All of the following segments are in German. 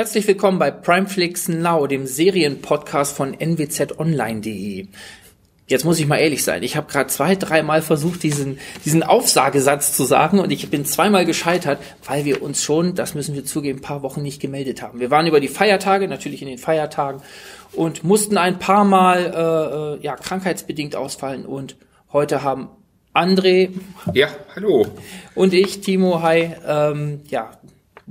Herzlich willkommen bei Primeflix Now, dem Serienpodcast von nwzonline.de. Jetzt muss ich mal ehrlich sein. Ich habe gerade zwei, dreimal versucht, diesen, diesen Aufsagesatz zu sagen und ich bin zweimal gescheitert, weil wir uns schon, das müssen wir zugeben, ein paar Wochen nicht gemeldet haben. Wir waren über die Feiertage, natürlich in den Feiertagen und mussten ein paar Mal äh, äh ja, krankheitsbedingt ausfallen und heute haben André. Ja, hallo. Und ich, Timo, hi, ähm, ja,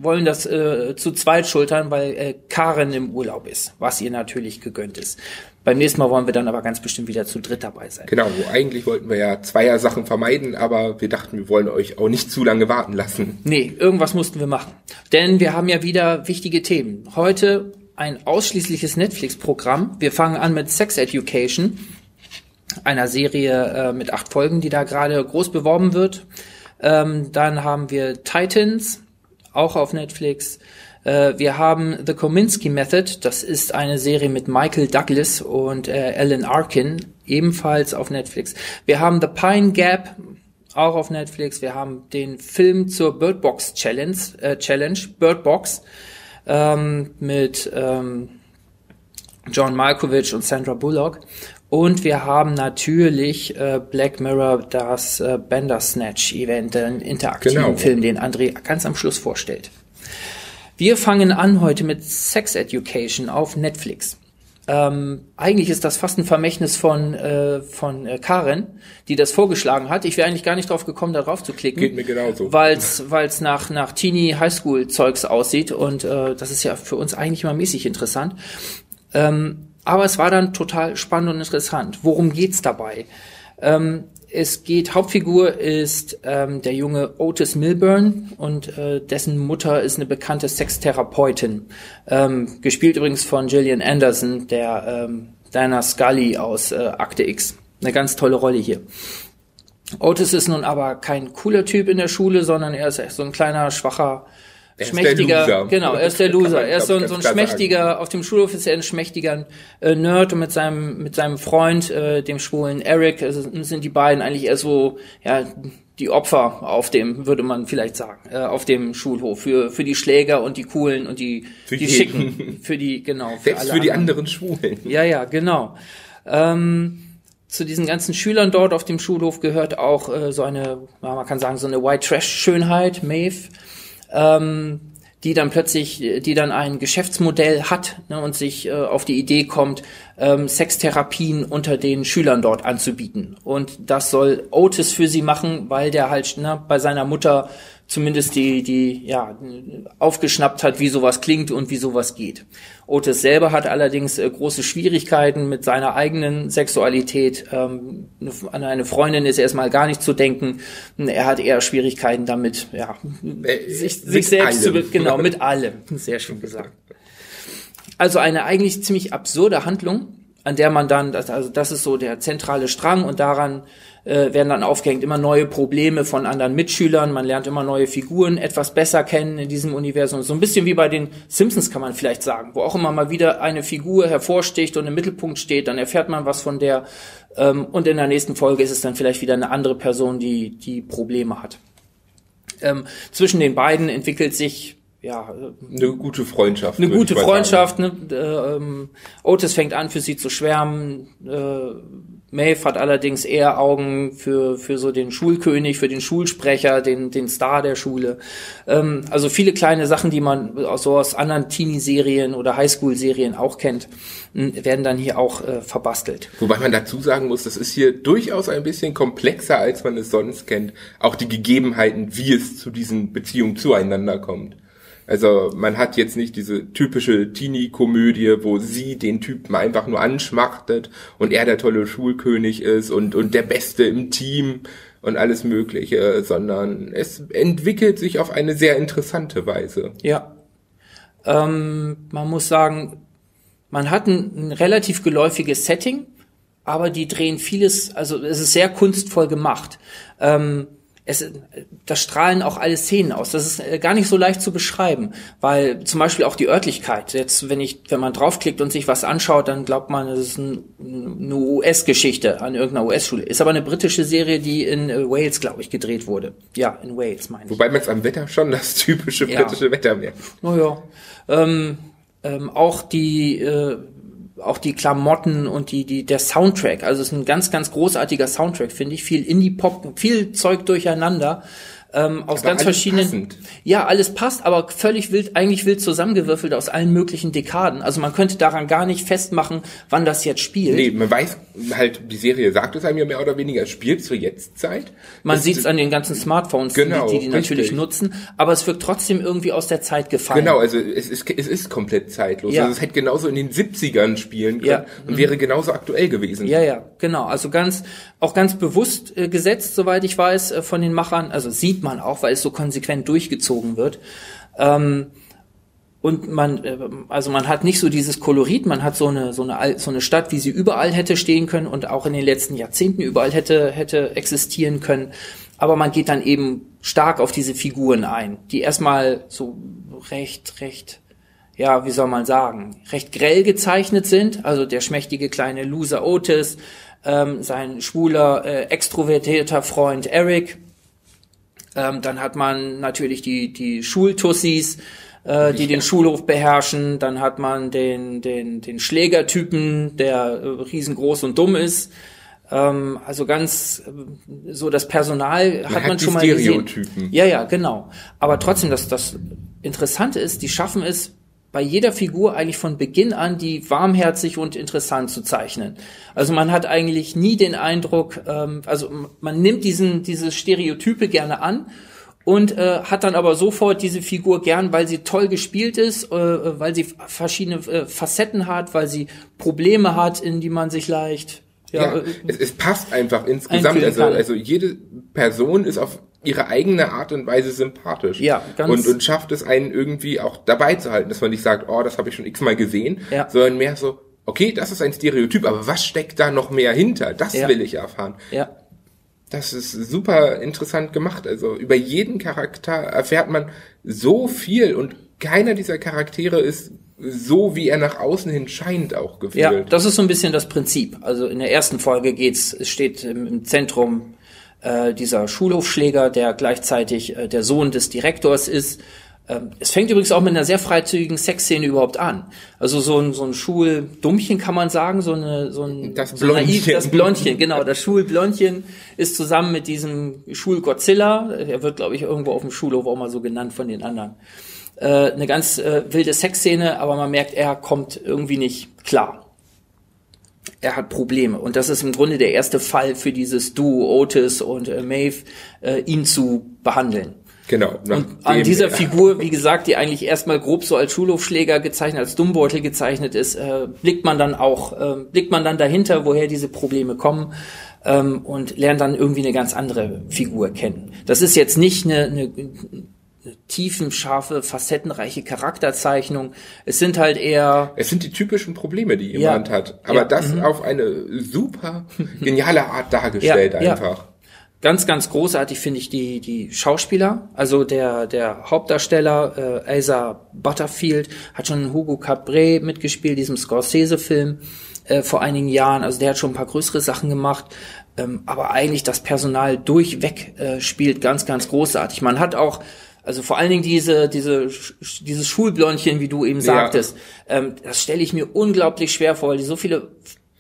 wollen das äh, zu zweit schultern, weil äh, Karen im Urlaub ist, was ihr natürlich gegönnt ist. Beim nächsten Mal wollen wir dann aber ganz bestimmt wieder zu dritt dabei sein. Genau, eigentlich wollten wir ja zweier Sachen vermeiden, aber wir dachten, wir wollen euch auch nicht zu lange warten lassen. Nee, irgendwas mussten wir machen. Denn wir haben ja wieder wichtige Themen. Heute ein ausschließliches Netflix-Programm. Wir fangen an mit Sex Education, einer Serie äh, mit acht Folgen, die da gerade groß beworben wird. Ähm, dann haben wir Titans, auch auf Netflix. Äh, wir haben The Kominsky Method, das ist eine Serie mit Michael Douglas und äh, Alan Arkin, ebenfalls auf Netflix. Wir haben The Pine Gap, auch auf Netflix. Wir haben den Film zur Bird Box Challenge, äh, Challenge Bird Box, ähm, mit ähm, John Malkovich und Sandra Bullock. Und wir haben natürlich äh, Black Mirror, das äh, Bandersnatch Event, einen interaktiven genau. Film, den André ganz am Schluss vorstellt. Wir fangen an heute mit Sex Education auf Netflix. Ähm, eigentlich ist das fast ein Vermächtnis von, äh, von äh, Karen, die das vorgeschlagen hat. Ich wäre eigentlich gar nicht drauf gekommen, da drauf zu klicken. Geht mir genauso. Weil es nach, nach Teenie Highschool Zeugs aussieht und äh, das ist ja für uns eigentlich mal mäßig interessant. Ähm, aber es war dann total spannend und interessant. Worum geht's dabei? Ähm, es geht, Hauptfigur ist ähm, der junge Otis Milburn und äh, dessen Mutter ist eine bekannte Sextherapeutin. Ähm, gespielt übrigens von Gillian Anderson, der ähm, Diana Scully aus äh, Akte X. Eine ganz tolle Rolle hier. Otis ist nun aber kein cooler Typ in der Schule, sondern er ist so ein kleiner, schwacher er schmächtiger, genau, er ist der Loser. Er ist so, ein, so ein schmächtiger, sagen. auf dem Schulhof ist er ein schmächtiger äh, Nerd und mit seinem, mit seinem Freund, äh, dem schwulen Eric, also sind die beiden eigentlich eher so, ja, die Opfer auf dem, würde man vielleicht sagen, äh, auf dem Schulhof für, für die Schläger und die coolen und die, für die schicken, für die, genau. Für Selbst für die anderen Schwulen. Ja, ja, genau. Ähm, zu diesen ganzen Schülern dort auf dem Schulhof gehört auch äh, so eine, man kann sagen, so eine White Trash Schönheit, Maeve ähm, die dann plötzlich, die dann ein Geschäftsmodell hat ne, und sich äh, auf die Idee kommt, ähm, Sextherapien unter den Schülern dort anzubieten. Und das soll Otis für sie machen, weil der halt ne, bei seiner Mutter zumindest die, die, ja, aufgeschnappt hat, wie sowas klingt und wie sowas geht. Otis selber hat allerdings äh, große Schwierigkeiten mit seiner eigenen Sexualität. Ähm, an eine Freundin ist erstmal gar nicht zu denken. Er hat eher Schwierigkeiten damit, ja, äh, sich, sich selbst allem. zu, genau, mit allem. Sehr schön gesagt. Also eine eigentlich ziemlich absurde Handlung, an der man dann, also das ist so der zentrale Strang und daran äh, werden dann aufgehängt immer neue Probleme von anderen Mitschülern, man lernt immer neue Figuren etwas besser kennen in diesem Universum. So ein bisschen wie bei den Simpsons kann man vielleicht sagen, wo auch immer mal wieder eine Figur hervorsticht und im Mittelpunkt steht, dann erfährt man was von der ähm, und in der nächsten Folge ist es dann vielleicht wieder eine andere Person, die die Probleme hat. Ähm, zwischen den beiden entwickelt sich ja, eine gute Freundschaft. Eine gute Freundschaft. Ne? Äh, ähm, Otis fängt an, für sie zu schwärmen. Äh, Maeve hat allerdings eher Augen für, für so den Schulkönig, für den Schulsprecher, den, den Star der Schule. Ähm, also viele kleine Sachen, die man so aus anderen Teenie-Serien oder Highschool-Serien auch kennt, werden dann hier auch äh, verbastelt. Wobei man dazu sagen muss, das ist hier durchaus ein bisschen komplexer, als man es sonst kennt. Auch die Gegebenheiten, wie es zu diesen Beziehungen zueinander kommt. Also man hat jetzt nicht diese typische Teenie-Komödie, wo sie den Typen einfach nur anschmachtet und er der tolle Schulkönig ist und, und der Beste im Team und alles Mögliche, sondern es entwickelt sich auf eine sehr interessante Weise. Ja. Ähm, man muss sagen, man hat ein, ein relativ geläufiges Setting, aber die drehen vieles, also es ist sehr kunstvoll gemacht. Ähm, es, da strahlen auch alle Szenen aus. Das ist äh, gar nicht so leicht zu beschreiben, weil zum Beispiel auch die Örtlichkeit. Jetzt, wenn ich, wenn man draufklickt und sich was anschaut, dann glaubt man, es ist ein, eine US-Geschichte an irgendeiner US-Schule. Ist aber eine britische Serie, die in äh, Wales, glaube ich, gedreht wurde. Ja, in Wales, meine ich. Wobei man es am Wetter schon das typische britische ja. Wetter merkt. Naja. Ähm, ähm, auch die äh, auch die Klamotten und die, die, der Soundtrack. Also es ist ein ganz, ganz großartiger Soundtrack, finde ich. Viel Indie-Pop, viel Zeug durcheinander ähm, aus aber ganz verschiedenen. Passend. Ja, alles passt, aber völlig wild, eigentlich wild zusammengewürfelt aus allen möglichen Dekaden. Also man könnte daran gar nicht festmachen, wann das jetzt spielt. Nee, man weiß halt, die Serie sagt es einem ja mehr oder weniger, es spielt zur Jetztzeit. Man sieht es an den ganzen Smartphones, genau, die die, die natürlich nutzen, aber es wirkt trotzdem irgendwie aus der Zeit gefallen. Genau, also es ist, es ist komplett zeitlos. Ja. Also es hätte genauso in den 70ern spielen können ja. und mhm. wäre genauso aktuell gewesen. Ja, ja, genau. Also ganz, auch ganz bewusst äh, gesetzt, soweit ich weiß, äh, von den Machern. Also sieht man auch, weil es so konsequent durchgezogen wird. Ähm, und man, äh, also man hat nicht so dieses Kolorit, man hat so eine, so eine, so eine Stadt, wie sie überall hätte stehen können und auch in den letzten Jahrzehnten überall hätte, hätte existieren können. Aber man geht dann eben stark auf diese Figuren ein, die erstmal so recht, recht, ja, wie soll man sagen, recht grell gezeichnet sind. Also der schmächtige kleine Loser Otis, ähm, sein schwuler, äh, extrovertierter Freund Eric. Ähm, dann hat man natürlich die, die Schultussis, äh, die den Schulhof beherrschen. Dann hat man den, den, den Schlägertypen, der äh, riesengroß und dumm ist. Ähm, also ganz äh, so das Personal man hat man schon mal gesehen. Ja, ja, genau. Aber trotzdem, das, das Interessante ist, die schaffen es, bei jeder Figur eigentlich von Beginn an die warmherzig und interessant zu zeichnen. Also man hat eigentlich nie den Eindruck, ähm, also man nimmt diesen diese Stereotype gerne an und äh, hat dann aber sofort diese Figur gern, weil sie toll gespielt ist, äh, weil sie verschiedene äh, Facetten hat, weil sie Probleme hat, in die man sich leicht ja, ja es, es, passt einfach insgesamt. Also, also jede Person ist auf ihre eigene Art und Weise sympathisch. Ja, ganz und, und schafft es einen irgendwie auch dabei zu halten, dass man nicht sagt, oh, das habe ich schon x-mal gesehen, ja. sondern mehr so, okay, das ist ein Stereotyp, aber was steckt da noch mehr hinter? Das ja. will ich erfahren. Ja. Das ist super interessant gemacht. Also über jeden Charakter erfährt man so viel und keiner dieser Charaktere ist so, wie er nach außen hin scheint, auch gefühlt. Ja, das ist so ein bisschen das Prinzip. Also in der ersten Folge geht's, es steht im Zentrum äh, dieser Schulhofschläger, der gleichzeitig äh, der Sohn des Direktors ist. Ähm, es fängt übrigens auch mit einer sehr freizügigen Sexszene überhaupt an. Also so ein, so ein Schuldummchen kann man sagen, so eine, so ein, das Blondchen. So das Blondchen, genau. Das Schulblondchen ist zusammen mit diesem Schulgodzilla, er wird glaube ich irgendwo auf dem Schulhof auch mal so genannt von den anderen, äh, eine ganz äh, wilde Sexszene, aber man merkt, er kommt irgendwie nicht klar er hat Probleme. Und das ist im Grunde der erste Fall für dieses Duo Otis und äh, Maeve, äh, ihn zu behandeln. Genau. Und an dieser ja. Figur, wie gesagt, die eigentlich erstmal grob so als Schulhofschläger gezeichnet, als Dummbeutel gezeichnet ist, äh, blickt man dann auch, äh, blickt man dann dahinter, woher diese Probleme kommen ähm, und lernt dann irgendwie eine ganz andere Figur kennen. Das ist jetzt nicht eine, eine tiefenscharfe, facettenreiche Charakterzeichnung. Es sind halt eher. Es sind die typischen Probleme, die jemand ja. hat. Aber ja. das mhm. auf eine super geniale Art dargestellt ja, einfach. Ganz, ganz großartig finde ich die, die Schauspieler. Also der, der Hauptdarsteller, äh, Asa Butterfield, hat schon Hugo Cabret mitgespielt, diesem Scorsese-Film äh, vor einigen Jahren. Also der hat schon ein paar größere Sachen gemacht. Ähm, aber eigentlich das Personal durchweg äh, spielt ganz, ganz großartig. Man hat auch also vor allen Dingen diese, diese, dieses Schulblondchen, wie du eben sagtest, ja. ähm, das stelle ich mir unglaublich schwer vor, weil die so viele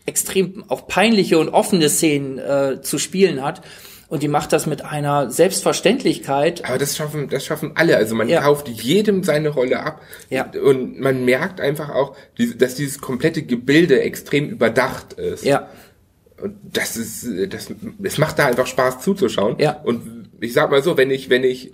extrem auch peinliche und offene Szenen äh, zu spielen hat. Und die macht das mit einer Selbstverständlichkeit. Aber das schaffen, das schaffen alle. Also man ja. kauft jedem seine Rolle ab. Ja. Und man merkt einfach auch, dass dieses komplette Gebilde extrem überdacht ist. Ja. Und das ist, das, es macht da einfach Spaß zuzuschauen. Ja. Und ich sag mal so, wenn ich, wenn ich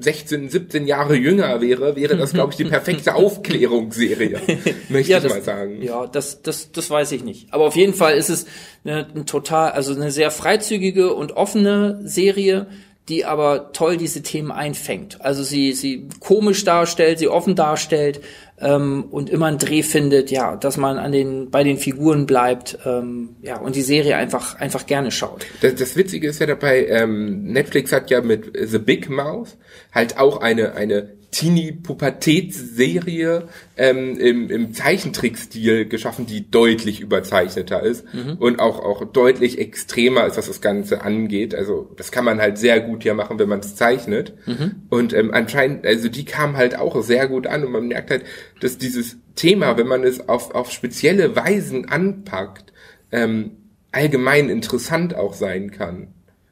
16, 17 Jahre jünger wäre, wäre das, glaube ich, die perfekte Aufklärungsserie, möchte ja, ich das, mal sagen. Ja, das, das, das weiß ich nicht. Aber auf jeden Fall ist es eine, eine total, also eine sehr freizügige und offene Serie, die aber toll diese Themen einfängt. Also sie, sie komisch darstellt, sie offen darstellt, ähm, und immer einen Dreh findet, ja, dass man an den bei den Figuren bleibt, ähm, ja und die Serie einfach einfach gerne schaut. Das, das Witzige ist ja dabei, ähm, Netflix hat ja mit The Big Mouth halt auch eine eine Teenie-Pubertätsserie ähm, im, im Zeichentrickstil geschaffen, die deutlich überzeichneter ist mhm. und auch, auch deutlich extremer ist, was das Ganze angeht. Also das kann man halt sehr gut hier machen, wenn man es zeichnet. Mhm. Und ähm, anscheinend, also die kam halt auch sehr gut an und man merkt halt, dass dieses Thema, wenn man es auf, auf spezielle Weisen anpackt, ähm, allgemein interessant auch sein kann.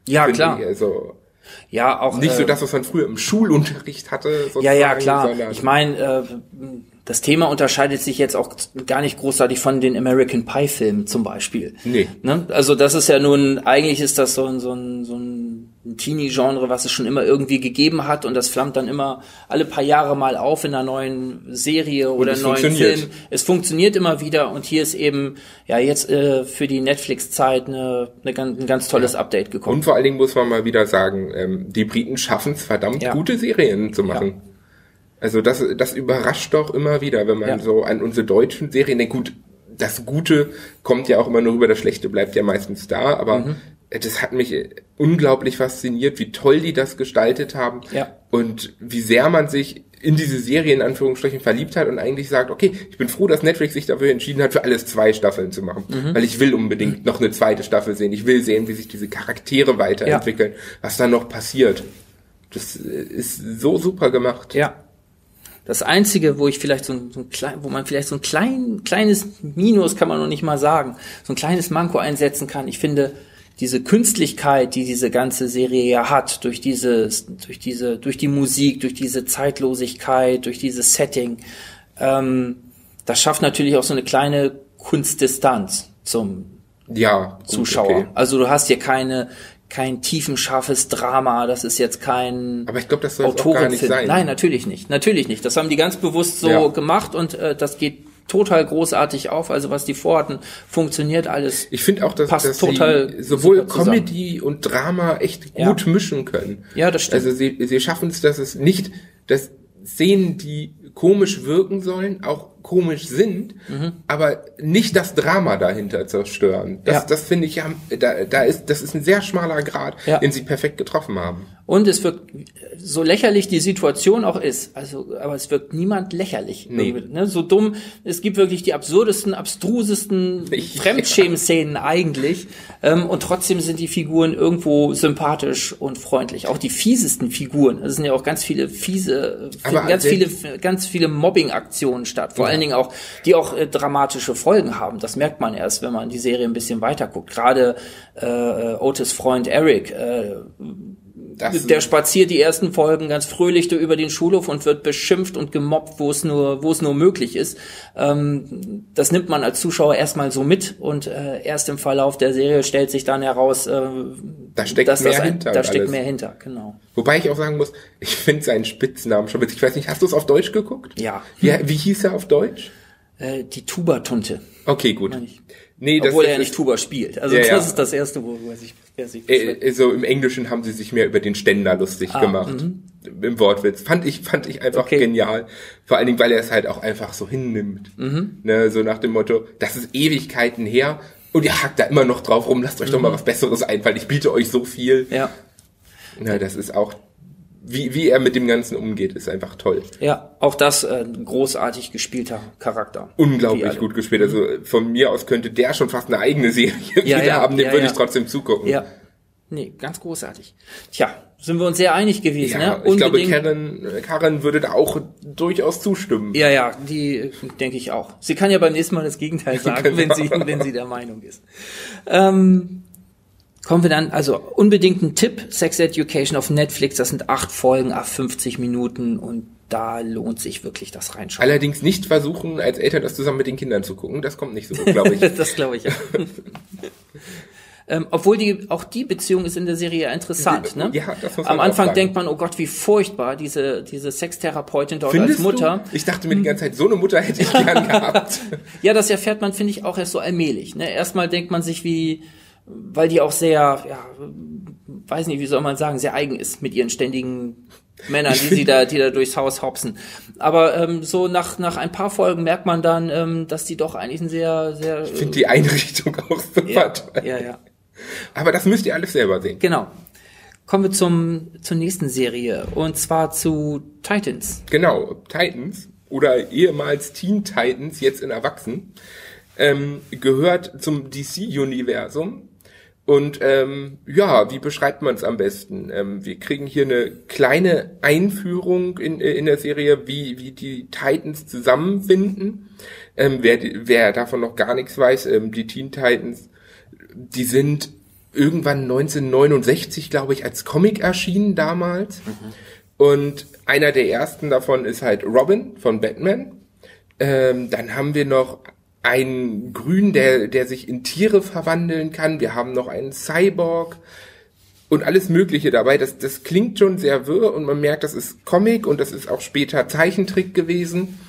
Ja, klar. Ich. Also, ja, auch. Nicht so äh, das, was man früher im Schulunterricht hatte. Ja, ja, klar. Ich meine, äh, das Thema unterscheidet sich jetzt auch gar nicht großartig von den American Pie Filmen zum Beispiel. Nee. Ne? Also das ist ja nun, eigentlich ist das so ein, so ein, so ein Teenie-Genre, was es schon immer irgendwie gegeben hat und das flammt dann immer alle paar Jahre mal auf in einer neuen Serie oder einem neuen Film. Es funktioniert immer wieder und hier ist eben ja jetzt äh, für die Netflix-Zeit eine, eine, ein ganz tolles ja. Update gekommen. Und vor allen Dingen muss man mal wieder sagen, ähm, die Briten schaffen es verdammt ja. gute Serien zu machen. Ja. Also das, das überrascht doch immer wieder, wenn man so an unsere deutschen Serien denkt. Gut, das Gute kommt ja auch immer nur rüber, das Schlechte bleibt ja meistens da, aber mhm. Das hat mich unglaublich fasziniert, wie toll die das gestaltet haben ja. und wie sehr man sich in diese Serie in Anführungsstrichen verliebt hat und eigentlich sagt, okay, ich bin froh, dass Netflix sich dafür entschieden hat, für alles zwei Staffeln zu machen, mhm. weil ich will unbedingt noch eine zweite Staffel sehen. Ich will sehen, wie sich diese Charaktere weiterentwickeln, ja. was da noch passiert. Das ist so super gemacht. Ja, das einzige, wo ich vielleicht so ein, so ein klein, wo man vielleicht so ein klein, kleines Minus kann man noch nicht mal sagen, so ein kleines Manko einsetzen kann. Ich finde, diese Künstlichkeit, die diese ganze Serie ja hat, durch diese, durch diese, durch die Musik, durch diese Zeitlosigkeit, durch dieses Setting, ähm, das schafft natürlich auch so eine kleine Kunstdistanz zum ja, gut, Zuschauer. Okay. Also du hast hier keine kein tiefenscharfes Drama, das ist jetzt kein Aber ich glaube, das soll auch gar nicht sein. Nein, natürlich nicht. Natürlich nicht. Das haben die ganz bewusst so ja. gemacht und äh, das geht total großartig auf. Also was die vorhatten, funktioniert alles. Ich finde auch, dass, passt dass total sie sowohl Comedy und Drama echt gut ja. mischen können. Ja, das stimmt. Also sie, sie schaffen es, dass es nicht, dass Szenen, die komisch wirken sollen, auch komisch sind, mhm. aber nicht das Drama dahinter zerstören. Das, ja. das finde ich ja, da, da ist, das ist ein sehr schmaler Grad, ja. den sie perfekt getroffen haben. Und es wird, so lächerlich die Situation auch ist, also, aber es wirkt niemand lächerlich. Nee. Ne, so dumm, es gibt wirklich die absurdesten, abstrusesten Fremdschämen-Szenen eigentlich, ähm, und trotzdem sind die Figuren irgendwo sympathisch und freundlich. Auch die fiesesten Figuren. Es sind ja auch ganz viele fiese, aber ganz viele, ganz viele Mobbing-Aktionen statt. Vor. Allen Dingen auch, die auch äh, dramatische Folgen haben. Das merkt man erst, wenn man die Serie ein bisschen weiter guckt. Gerade äh, äh Otis Freund Eric, äh, das der spaziert die ersten Folgen ganz fröhlich über den Schulhof und wird beschimpft und gemobbt, wo es nur, wo es nur möglich ist. Ähm, das nimmt man als Zuschauer erstmal so mit und äh, erst im Verlauf der Serie stellt sich dann heraus, äh, da steckt dass mehr das ein, hinter. Da steckt alles. mehr hinter, genau. Wobei ich auch sagen muss, ich finde seinen Spitznamen schon witzig. Ich weiß nicht, hast du es auf Deutsch geguckt? Ja. Wie, wie hieß er auf Deutsch? Äh, die Tuba-Tunte. Okay, gut. Nee, Obwohl er nicht Tuba spielt. Also ja, das ja. ist das erste, wo er sich, er sich äh, So im Englischen haben sie sich mehr über den Ständer lustig ah, gemacht. Mhm. Im Wortwitz. Fand ich, fand ich einfach okay. genial. Vor allen Dingen, weil er es halt auch einfach so hinnimmt. Mhm. Ne, so nach dem Motto, das ist Ewigkeiten her und ihr hakt da immer noch drauf rum, lasst euch mhm. doch mal was Besseres einfallen. Ich biete euch so viel. Ja. Na, das ist auch wie, wie er mit dem Ganzen umgeht, ist einfach toll. Ja, auch das äh, großartig gespielter Charakter. Unglaublich gut gespielt. Also von mir aus könnte der schon fast eine eigene Serie ja, wieder ja, haben, dem ja, würde ich trotzdem zugucken. Ja. Nee, ganz großartig. Tja, sind wir uns sehr einig gewesen, ja, ne? Ich glaube, Karen, Karen würde da auch durchaus zustimmen. Ja, ja, die denke ich auch. Sie kann ja beim nächsten Mal das Gegenteil sagen, wenn sie, wenn sie der Meinung ist. Ähm, Kommen wir dann, also unbedingt ein Tipp, Sex Education auf Netflix, das sind acht Folgen, acht 50 Minuten und da lohnt sich wirklich das Reinschauen. Allerdings nicht versuchen, als Eltern das zusammen mit den Kindern zu gucken, das kommt nicht so gut, glaube ich. das glaube ich ja. ähm, obwohl die, auch die Beziehung ist in der Serie interessant. Ne? Ja, das muss man Am Anfang denkt man, oh Gott, wie furchtbar, diese, diese Sextherapeutin dort Findest als Mutter. Du? Ich dachte mir die ganze Zeit, so eine Mutter hätte ich gern gehabt. ja, das erfährt man, finde ich, auch erst so allmählich. Ne? Erstmal denkt man sich, wie weil die auch sehr, ja, weiß nicht, wie soll man sagen, sehr eigen ist mit ihren ständigen Männern, die sie da, die da durchs Haus hopsen. Aber ähm, so nach nach ein paar Folgen merkt man dann, ähm, dass die doch eigentlich ein sehr sehr. Ich finde die Einrichtung auch super ja, toll. ja, ja. Aber das müsst ihr alles selber sehen. Genau. Kommen wir zum zur nächsten Serie und zwar zu Titans. Genau, Titans oder ehemals Teen Titans, jetzt in Erwachsen, ähm, gehört zum DC-Universum. Und ähm, ja, wie beschreibt man es am besten? Ähm, wir kriegen hier eine kleine Einführung in, äh, in der Serie, wie, wie die Titans zusammenfinden. Ähm, wer, wer davon noch gar nichts weiß, ähm, die Teen Titans, die sind irgendwann 1969, glaube ich, als Comic erschienen damals. Und einer der ersten davon ist halt Robin von Batman. Ähm, dann haben wir noch einen Grün, der, der sich in Tiere verwandeln kann. Wir haben noch einen Cyborg und alles Mögliche dabei. Das, das klingt schon sehr wirr und man merkt, das ist Comic und das ist auch später Zeichentrick gewesen.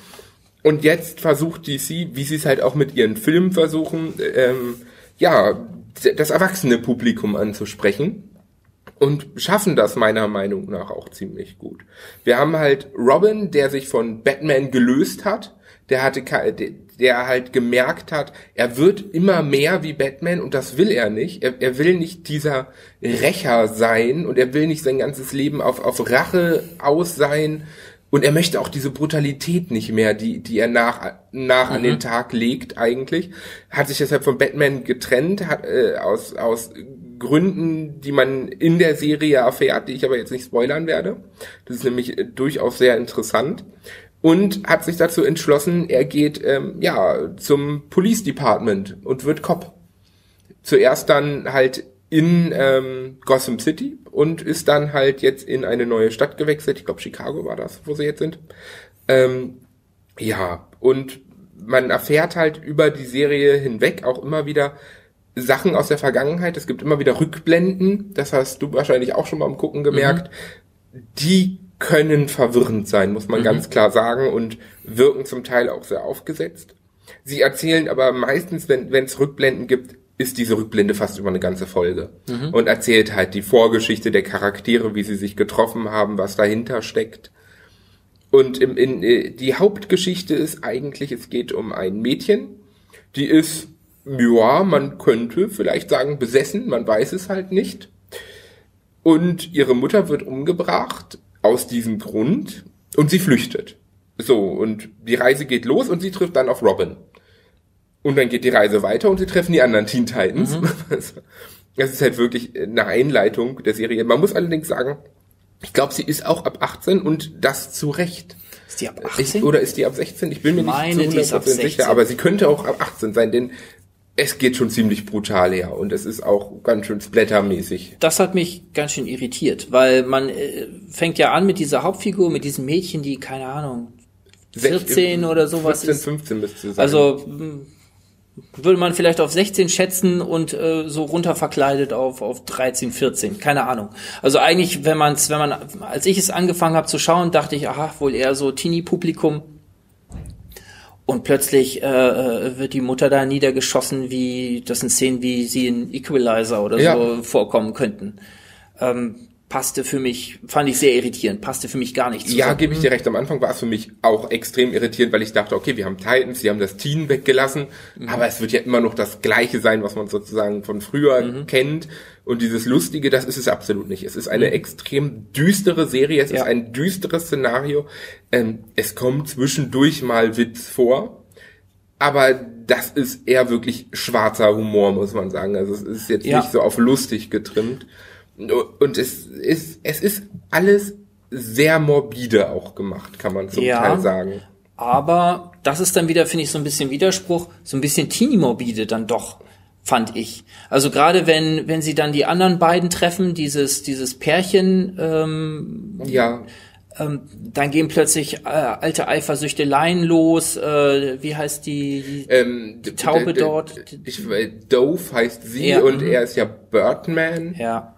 Und jetzt versucht DC, wie sie es halt auch mit ihren Filmen versuchen, ähm, ja, das erwachsene Publikum anzusprechen und schaffen das meiner Meinung nach auch ziemlich gut. Wir haben halt Robin, der sich von Batman gelöst hat, der hatte ke- der- halt gemerkt hat, er wird immer mehr wie Batman und das will er nicht. Er, er will nicht dieser Rächer sein und er will nicht sein ganzes Leben auf, auf Rache aus sein und er möchte auch diese Brutalität nicht mehr, die, die er nach, nach an den Tag legt eigentlich. Hat sich deshalb von Batman getrennt, hat, äh, aus, aus Gründen, die man in der Serie erfährt, die ich aber jetzt nicht spoilern werde. Das ist nämlich äh, durchaus sehr interessant. Und hat sich dazu entschlossen, er geht ähm, ja zum Police Department und wird Cop. Zuerst dann halt in ähm, Gotham City und ist dann halt jetzt in eine neue Stadt gewechselt. Ich glaube, Chicago war das, wo sie jetzt sind. Ähm, ja, und man erfährt halt über die Serie hinweg auch immer wieder Sachen aus der Vergangenheit. Es gibt immer wieder Rückblenden. Das hast du wahrscheinlich auch schon mal am Gucken gemerkt. Die können verwirrend sein, muss man ganz klar sagen, und wirken zum Teil auch sehr aufgesetzt. Sie erzählen aber meistens, wenn es Rückblenden gibt, ist diese Rückblende fast über eine ganze Folge und erzählt halt die Vorgeschichte der Charaktere, wie sie sich getroffen haben, was dahinter steckt. Und im, in, äh, die Hauptgeschichte ist eigentlich, es geht um ein Mädchen, die ist, ja, man könnte vielleicht sagen, besessen, man weiß es halt nicht. Und ihre Mutter wird umgebracht aus diesem Grund und sie flüchtet. So, und die Reise geht los und sie trifft dann auf Robin. Und dann geht die Reise weiter und sie treffen die anderen Teen Titans. Das ist halt wirklich eine Einleitung der Serie. Man muss allerdings sagen, ich glaube, sie ist auch ab 18 und das zu Recht. Ist die ab Ich, 18? oder ist die ab 16? Ich bin mir Meine, nicht zu ist ab 100% sicher, 16. aber sie könnte auch ab 18 sein, denn es geht schon ziemlich brutal her und es ist auch ganz schön splattermäßig. das hat mich ganz schön irritiert, weil man äh, fängt ja an mit dieser Hauptfigur, mit diesem Mädchen, die, keine Ahnung, 14 oder sowas 14, ist. 15 müsste sein. Also würde man vielleicht auf 16 schätzen und äh, so runter verkleidet auf auf 13, 14, keine Ahnung. Also eigentlich, wenn man es, wenn man, als ich es angefangen habe zu schauen, dachte ich, aha, wohl eher so Teenie-Publikum. Und plötzlich äh, äh, wird die Mutter da niedergeschossen, wie das sind Szenen, wie sie in Equalizer oder Ja. so vorkommen könnten. Ähm, passte für mich, fand ich sehr irritierend, passte für mich gar nicht zusammen. Ja, gebe ich dir recht. Am Anfang war es für mich auch extrem irritierend, weil ich dachte, okay, wir haben Titans, die haben das Teen weggelassen, Mhm. aber es wird ja immer noch das Gleiche sein, was man sozusagen von früher Mhm. kennt. Und dieses Lustige, das ist es absolut nicht. Es ist eine extrem düstere Serie, es Mhm. Ja. ist ein düsteres Szenario. Ähm, es kommt zwischendurch mal Witz vor, aber das ist eher wirklich schwarzer Humor, muss man sagen. Also es ist jetzt Ja. nicht so auf lustig getrimmt. Und es ist, es ist alles sehr morbide auch gemacht, kann man zum Ja. Teil sagen. Aber das ist dann wieder, finde ich, so ein bisschen Widerspruch, so ein bisschen teenie-morbide dann doch, fand ich. Also gerade wenn, wenn sie dann die anderen beiden treffen, dieses, dieses Pärchen, ähm, Ja, ähm, dann gehen plötzlich äh, alte Eifersüchteleien los. Äh, wie heißt die? die ähm, die Taube dort. Ich, äh, Dove heißt sie Ja, und mhm. er ist ja Birdman. ja.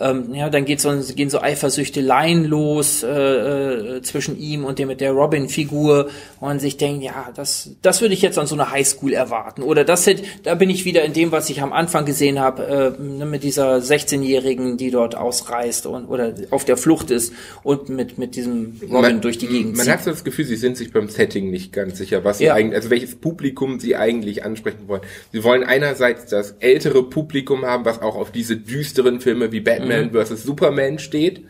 ähm, ja, dann geht so, gehen so Eifersüchteleien los äh, äh, zwischen ihm und dem mit der Robin-Figur und man sich denkt, ja, das, das würde ich jetzt an so einer Highschool erwarten. Oder das hätte, da bin ich wieder in dem, was ich am Anfang gesehen habe, äh, ne, mit dieser 16-Jährigen, die dort ausreist und oder auf der Flucht ist und mit mit diesem Robin man, durch die Gegend Man zieht. hat so das Gefühl, sie sind sich beim Setting nicht ganz sicher, was sie Ja. eigentlich, also welches Publikum sie eigentlich ansprechen wollen. Sie wollen einerseits das ältere Publikum haben, was auch auf diese düsteren Filme wie Batman vs. Superman steht.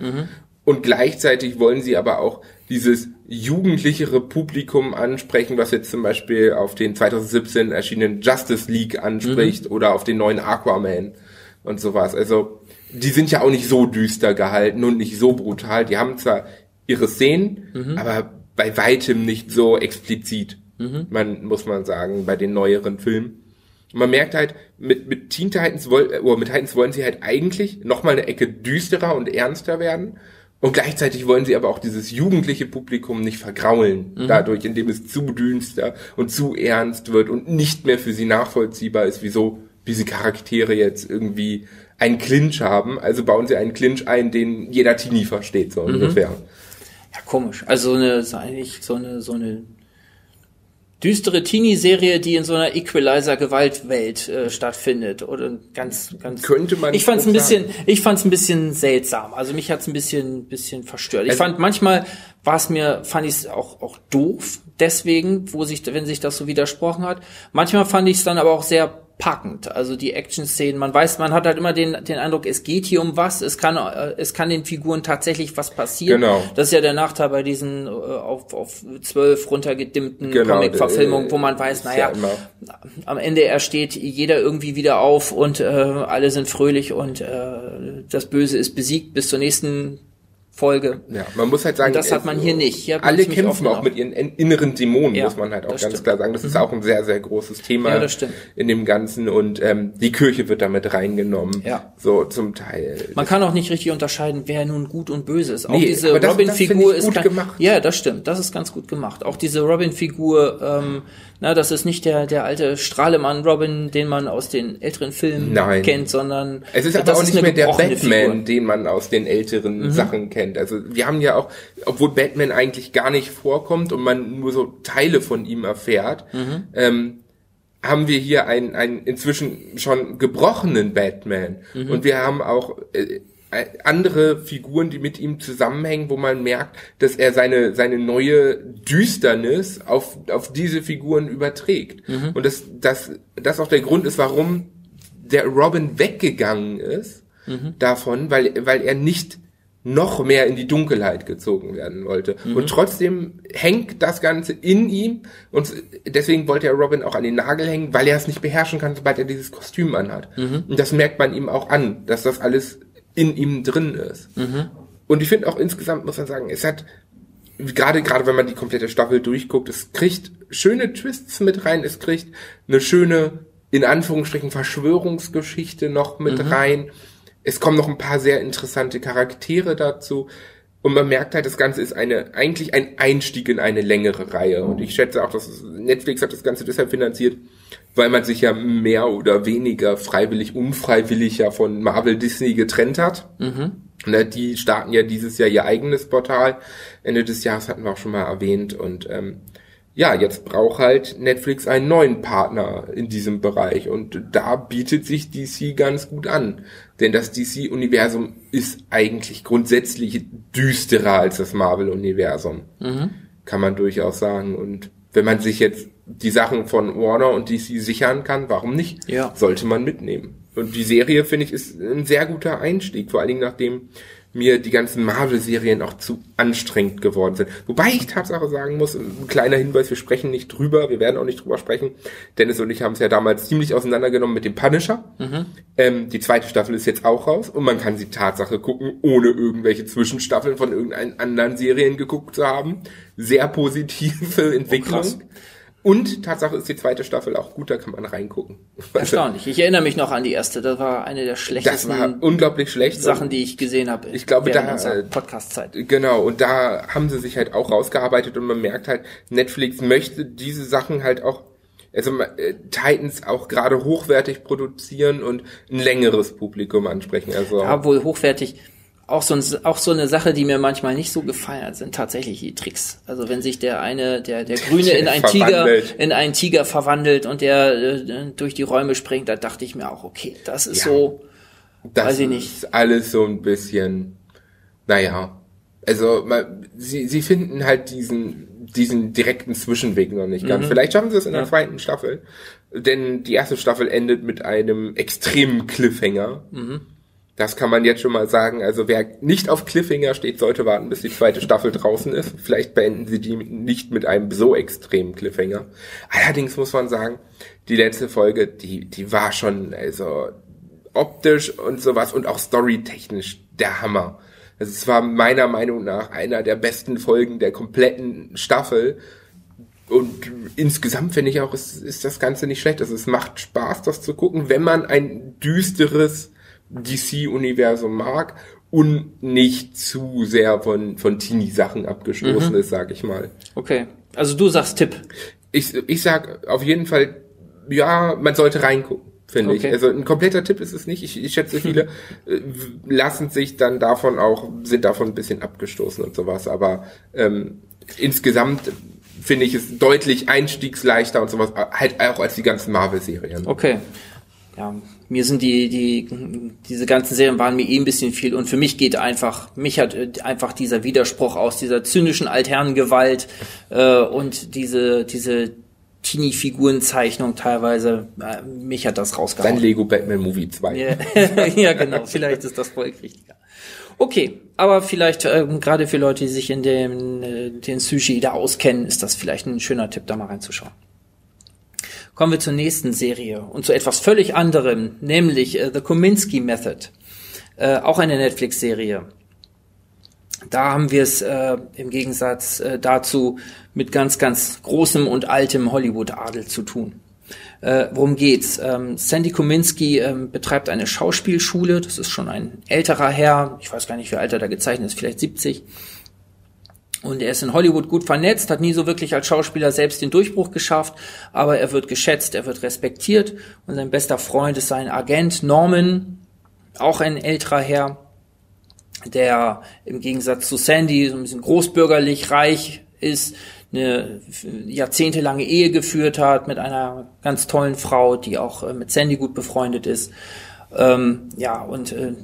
Und gleichzeitig wollen sie aber auch dieses jugendlichere Publikum ansprechen, was jetzt zum Beispiel auf den 2017 erschienenen Justice League anspricht oder auf den neuen Aquaman und sowas. Also die sind ja auch nicht so düster gehalten und nicht so brutal. Die haben zwar ihre Szenen, aber bei weitem nicht so explizit. Man muss man sagen, bei den neueren Filmen. Man merkt halt, mit, mit Teen Titans, woll, äh, oder mit Titans wollen sie halt eigentlich nochmal eine Ecke düsterer und ernster werden. Und gleichzeitig wollen sie aber auch dieses jugendliche Publikum nicht vergraulen, dadurch, indem es zu düster und zu ernst wird und nicht mehr für sie nachvollziehbar ist, wieso diese Charaktere jetzt irgendwie einen Clinch haben. Also bauen sie einen Clinch ein, den jeder Teenie versteht, so ungefähr. Ja, komisch. Also so eine, so eine, so eine düstere Teenie-Serie, die in so einer Equalizer-Gewaltwelt äh, stattfindet. Oder ganz, ganz. Könnte man Ich fand's grob ein bisschen, ich fand's ein bisschen seltsam. Also mich hat's ein bisschen, bisschen verstört. Ich Also- fand manchmal war es mir, fand ich es auch, auch doof. Deswegen, wo sich, wenn sich das so widersprochen hat. Manchmal fand ich es dann aber auch sehr packend. Also die Action-Szenen, man weiß, man hat halt immer den, den Eindruck, es geht hier um was, es kann, äh, es kann den Figuren tatsächlich was passieren. Genau. Das ist ja der Nachteil bei diesen äh, auf, auf zwölf runtergedimmten Genau, Comic-Verfilmungen, äh, wo man weiß, naja, ja am Ende ersteht jeder irgendwie wieder auf und äh, alle sind fröhlich und äh, das Böse ist besiegt bis zur nächsten Folge. Ja, man muss halt sagen, Und das hat man hier nicht. Hier alle kämpfen auch mit ihren in- inneren Dämonen, Ja, muss man halt auch das ganz stimmt. klar sagen. Das ist auch ein sehr, sehr großes Thema Ja, das in dem Ganzen und ähm, die Kirche wird damit reingenommen. Ja. So zum Teil. Man kann auch nicht richtig unterscheiden, wer nun gut und böse ist. Auch Nee, diese das- das Robin-Figur ist gut kein- gemacht. Ja, das stimmt. Das ist ganz gut gemacht. Auch diese Robin-Figur, ähm, na, das ist nicht der der alte Strahlemann Robin, den man aus den älteren Filmen Nein. kennt, sondern Es ist aber auch nicht eine mehr der Batman, Figur. Mhm. den man aus den älteren Sachen kennt. Also wir haben ja auch, obwohl Batman eigentlich gar nicht vorkommt und man nur so Teile von ihm erfährt, Mhm. ähm, haben wir hier einen, einen inzwischen schon gebrochenen Batman. Mhm. Und wir haben auch äh, andere Figuren, die mit ihm zusammenhängen, wo man merkt, dass er seine, seine neue Düsternis auf, auf diese Figuren überträgt. Mhm. Und das, das, das auch der Grund ist, warum der Robin weggegangen ist Mhm. davon, weil, weil er nicht noch mehr in die Dunkelheit gezogen werden wollte. Mhm. Und trotzdem hängt das Ganze in ihm und deswegen wollte er Robin auch an den Nagel hängen, weil er es nicht beherrschen kann, sobald er dieses Kostüm anhat. Mhm. Und das merkt man ihm auch an, dass das alles in ihm drin ist. Mhm. Und ich finde auch insgesamt muss man sagen, es hat gerade gerade wenn man die komplette Staffel durchguckt, es kriegt schöne Twists mit rein, es kriegt eine schöne in Anführungsstrichen Verschwörungsgeschichte noch mit Mhm. rein. Es kommen noch ein paar sehr interessante Charaktere dazu. Und man merkt halt, das Ganze ist eine, eigentlich ein Einstieg in eine längere Reihe. Und ich schätze auch, dass Netflix hat das Ganze deshalb finanziert, weil man sich ja mehr oder weniger freiwillig, unfreiwillig ja von Marvel Disney getrennt hat. Ne, die starten ja dieses Jahr ihr eigenes Portal. Ende des Jahres hatten wir auch schon mal erwähnt. Und ähm, ja, jetzt braucht halt Netflix einen neuen Partner in diesem Bereich. Und da bietet sich DC ganz gut an. Denn das DC-Universum ist eigentlich grundsätzlich düsterer als das Marvel-Universum. Kann man durchaus sagen. Und wenn man sich jetzt die Sachen von Warner und DC sichern kann, warum nicht? Ja. Sollte man mitnehmen. Und die Serie, finde ich, ist ein sehr guter Einstieg. Vor allen Dingen, nachdem mir die ganzen Marvel-Serien auch zu anstrengend geworden sind. Wobei ich Tatsache sagen muss, ein kleiner Hinweis, wir sprechen nicht drüber, wir werden auch nicht drüber sprechen. Dennis und ich haben es ja damals ziemlich auseinandergenommen mit dem Punisher. Ähm, die zweite Staffel ist jetzt auch raus und man kann sie Tatsache gucken, ohne irgendwelche Zwischenstaffeln von irgendeinen anderen Serien geguckt zu haben. Sehr positive Entwicklung. krass. Und Tatsache ist die zweite Staffel auch gut, da kann man reingucken. Erstaunlich. Ich erinnere mich noch an die erste. Das war eine der Das schlechtesten war unglaublich schlecht. Sachen, die ich gesehen habe. Ich glaube, da- Podcast-Zeit. Genau, und da haben sie sich halt auch rausgearbeitet und man merkt halt, Netflix möchte diese Sachen halt auch also äh, Titans auch gerade hochwertig produzieren und ein längeres Publikum ansprechen. Also ja, wohl hochwertig. Auch so, ein, auch so eine Sache, die mir manchmal nicht so gefallen hat, sind tatsächlich die Tricks. Also wenn sich der eine, der, der Grüne in einen Tiger, in einen Tiger verwandelt und der äh, durch die Räume springt, da dachte ich mir auch, okay, das ist ja, so, das weiß ich nicht. Ist alles so ein bisschen, naja. Also man, sie, sie finden halt diesen diesen direkten Zwischenweg noch nicht ganz. Mhm. Vielleicht schaffen sie es in der ja. zweiten Staffel, denn die erste Staffel endet mit einem extremen Cliffhanger. Mhm. Das kann man jetzt schon mal sagen. Also wer nicht auf Cliffhanger steht, sollte warten, bis die zweite Staffel draußen ist. Vielleicht beenden sie die nicht mit einem so extremen Cliffhanger. Allerdings muss man sagen, die letzte Folge, die, die war schon, also optisch und sowas und auch storytechnisch der Hammer. Also es war meiner Meinung nach einer der besten Folgen der kompletten Staffel. Und insgesamt finde ich auch, ist, ist das Ganze nicht schlecht. Also es macht Spaß, das zu gucken, wenn man ein düsteres DC-Universum mag und nicht zu sehr von, von Teenie-Sachen abgestoßen mhm. ist, sag ich mal. Okay. Also du sagst Tipp. Ich, ich sag auf jeden Fall, ja, man sollte reingucken finde okay. ich. Also ein kompletter Tipp ist es nicht. Ich, ich schätze, viele äh, lassen sich dann davon auch, sind davon ein bisschen abgestoßen und sowas. Aber ähm, insgesamt finde ich es deutlich einstiegsleichter und sowas, halt auch als die ganzen Marvel-Serien. Okay. Ja, mir sind die, die, diese ganzen Serien waren mir eh ein bisschen viel und für mich geht einfach, mich hat äh, einfach dieser Widerspruch aus dieser zynischen Altherrengewalt äh, und diese, diese Teenie-Figurenzeichnung teilweise, äh, mich hat das rausgehauen. Sein Lego Batman Movie 2. Ja, ja genau, vielleicht ist das folgerichtiger. Okay, aber vielleicht äh, gerade für Leute, die sich in dem äh, den Sushi da auskennen, ist das vielleicht ein schöner Tipp, da mal reinzuschauen. Kommen wir zur nächsten Serie und zu etwas völlig anderem, nämlich äh, The Kominsky Method. Äh, auch eine Netflix-Serie. Da haben wir es äh, im Gegensatz äh, dazu mit ganz, ganz großem und altem Hollywood-Adel zu tun. Äh, worum geht's? Ähm, Sandy Kominski ähm, betreibt eine Schauspielschule. Das ist schon ein älterer Herr. Ich weiß gar nicht, wie alt er da gezeichnet ist, vielleicht 70. Und er ist in Hollywood gut vernetzt, hat nie so wirklich als Schauspieler selbst den Durchbruch geschafft, aber er wird geschätzt, er wird respektiert. Und sein bester Freund ist sein Agent Norman, auch ein älterer Herr der im Gegensatz zu Sandy so ein bisschen großbürgerlich reich ist, eine jahrzehntelange Ehe geführt hat mit einer ganz tollen Frau, die auch äh, mit Sandy gut befreundet ist. Ähm, ja, und äh,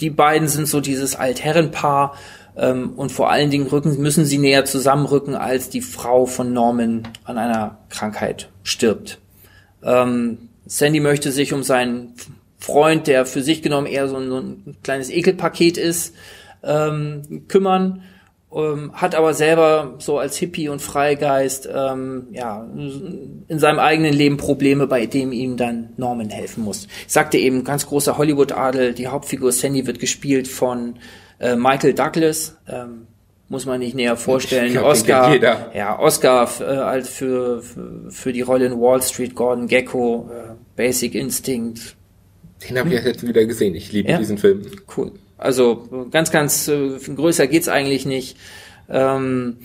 die beiden sind so dieses Altherrenpaar und vor allen Dingen rücken, müssen sie näher zusammenrücken, als die Frau von Norman an einer Krankheit stirbt. Ähm, Sandy möchte sich um seinen Freund, der für sich genommen eher so ein, so ein kleines Ekelpaket ist, ähm, kümmern, ähm, hat aber selber so als Hippie und Freigeist ähm, ja in seinem eigenen Leben Probleme, bei dem ihm dann Norman helfen muss. Ich sagte eben, ganz großer Hollywood-Adel, die Hauptfigur Sandy wird gespielt von äh, Michael Douglas, ähm, muss man nicht näher vorstellen. Glaub, Oscar, ja, Oscar äh, als für, für, für die Rolle in Wall Street, Gordon Gecko, äh, Basic Instinct, den habe ich hm. jetzt wieder gesehen. Ich liebe ja? diesen Film. Cool. Also ganz, ganz äh, größer geht's eigentlich nicht. Ähm,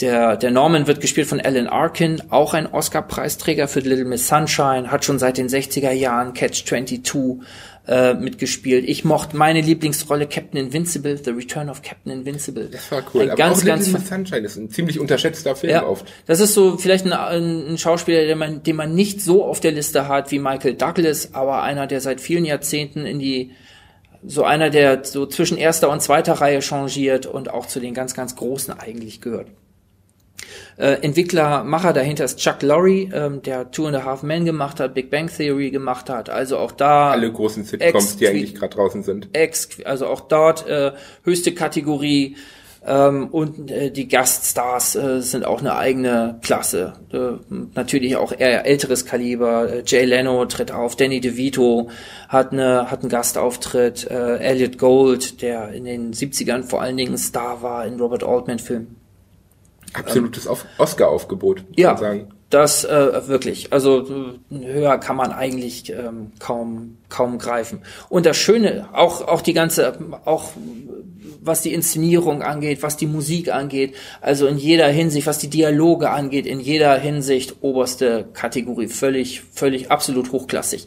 der, der Norman wird gespielt von Alan Arkin, auch ein Oscar-Preisträger für Little Miss Sunshine, hat schon seit den 60er Jahren Catch 22 äh, mitgespielt. Ich mochte meine Lieblingsrolle Captain Invincible, The Return of Captain Invincible. Das war cool. Ein Aber ganz, auch ganz Little Miss Sunshine ist ein ziemlich unterschätzter Film ja, oft. Das ist so vielleicht ein, ein Schauspieler, den man, den man nicht so auf der Liste hat wie Michael Douglas, aber einer, der seit vielen Jahrzehnten in die so einer, der so zwischen erster und zweiter Reihe changiert und auch zu den ganz, ganz Großen eigentlich gehört. Äh, Entwickler, Macher dahinter ist Chuck Lorre, ähm, der Two and a Half Men gemacht hat, Big Bang Theory gemacht hat, also auch da alle großen Sitcoms, die eigentlich gerade draußen sind. Ex, also auch dort äh, höchste Kategorie ähm, und äh, die Gaststars äh, sind auch eine eigene Klasse. Äh, natürlich auch eher älteres Kaliber. Äh, Jay Leno tritt auf, Danny DeVito hat eine hat einen Gastauftritt, äh, Elliot Gold, der in den 70ern vor allen Dingen Star war in Robert Altman Filmen. Absolutes ähm, Oscar-Aufgebot, ja, sagen. Das äh, wirklich. Also höher kann man eigentlich ähm, kaum kaum greifen. Und das Schöne, auch auch die ganze, auch was die Inszenierung angeht, was die Musik angeht, also in jeder Hinsicht, was die Dialoge angeht, in jeder Hinsicht oberste Kategorie, völlig völlig absolut hochklassig.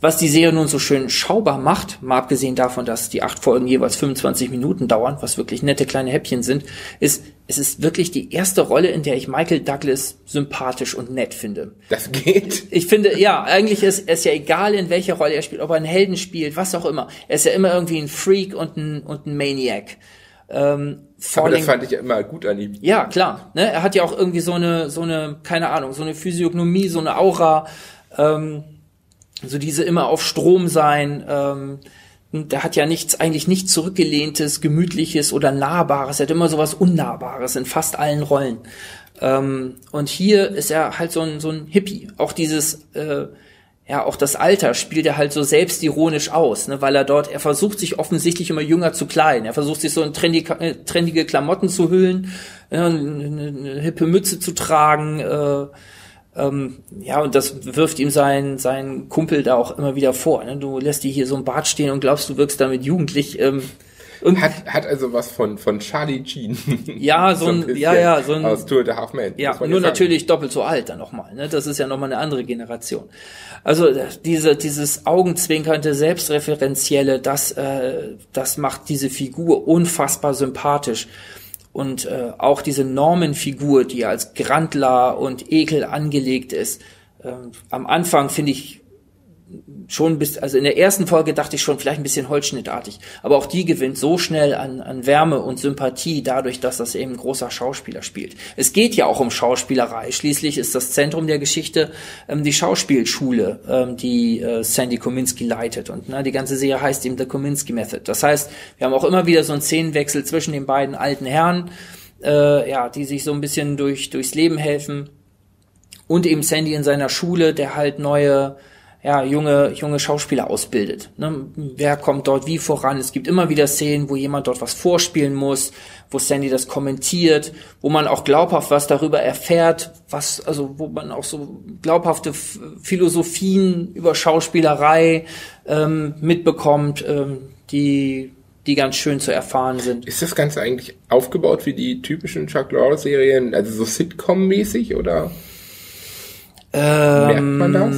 Was die Serie nun so schön schaubar macht, mal abgesehen davon, dass die acht Folgen jeweils 25 Minuten dauern, was wirklich nette kleine Häppchen sind, ist, es ist wirklich die erste Rolle, in der ich Michael Douglas sympathisch und nett finde. Das geht. Ich finde, ja, eigentlich ist es ja egal, in welcher Rolle er spielt, ob er einen Helden spielt, was auch immer. Er ist ja immer irgendwie ein Freak und ein, und ein Maniac. Ähm, Aber das fand ich ja immer gut an ihm. Ja, klar. Ne? Er hat ja auch irgendwie so eine, so eine, keine Ahnung, so eine Physiognomie, so eine Aura. Ähm, so diese immer auf Strom sein, ähm, der hat ja nichts, eigentlich nichts zurückgelehntes, gemütliches oder nahbares. Er hat immer sowas Unnahbares in fast allen Rollen. Ähm, und hier ist er halt so ein, so ein Hippie. Auch dieses, äh, ja, auch das Alter spielt er halt so selbstironisch aus, ne, weil er dort, er versucht sich offensichtlich immer jünger zu kleiden. Er versucht sich so in trendige, äh, trendige Klamotten zu hüllen, äh, eine, eine hippe Mütze zu tragen, äh, ähm, ja, und das wirft ihm sein, sein Kumpel da auch immer wieder vor. Ne? Du lässt dir hier so ein Bart stehen und glaubst, du wirkst damit jugendlich. Ähm, und hat, hat also was von, von Charlie Sheen. Ja, so ein, so ein ja, ja, so ein. Aus Tour de Half Man. Ja, nur natürlich doppelt so alt dann nochmal, ne? Das ist ja nochmal eine andere Generation. Also, diese, dieses augenzwinkernde, selbstreferenzielle, das, äh, das macht diese Figur unfassbar sympathisch und äh, auch diese Normenfigur, die als Grandler und Ekel angelegt ist. Äh, am Anfang finde ich schon bis, also in der ersten Folge dachte ich schon vielleicht ein bisschen holzschnittartig, aber auch die gewinnt so schnell an, an Wärme und Sympathie dadurch, dass das eben ein großer Schauspieler spielt. Es geht ja auch um Schauspielerei. Schließlich ist das Zentrum der Geschichte ähm, die Schauspielschule, ähm, die äh, Sandy Kominski leitet und ne, die ganze Serie heißt eben The Kominski Method. Das heißt, wir haben auch immer wieder so einen Szenenwechsel zwischen den beiden alten Herren, äh, ja, die sich so ein bisschen durch durchs Leben helfen und eben Sandy in seiner Schule, der halt neue ja, junge, junge Schauspieler ausbildet. Ne? Wer kommt dort wie voran? Es gibt immer wieder Szenen, wo jemand dort was vorspielen muss, wo Sandy das kommentiert, wo man auch glaubhaft was darüber erfährt, was, also wo man auch so glaubhafte Philosophien über Schauspielerei ähm, mitbekommt, ähm, die die ganz schön zu erfahren sind. Ist das Ganze eigentlich aufgebaut wie die typischen Chuck Lorre-Serien, also so Sitcom-mäßig oder ähm, merkt man das?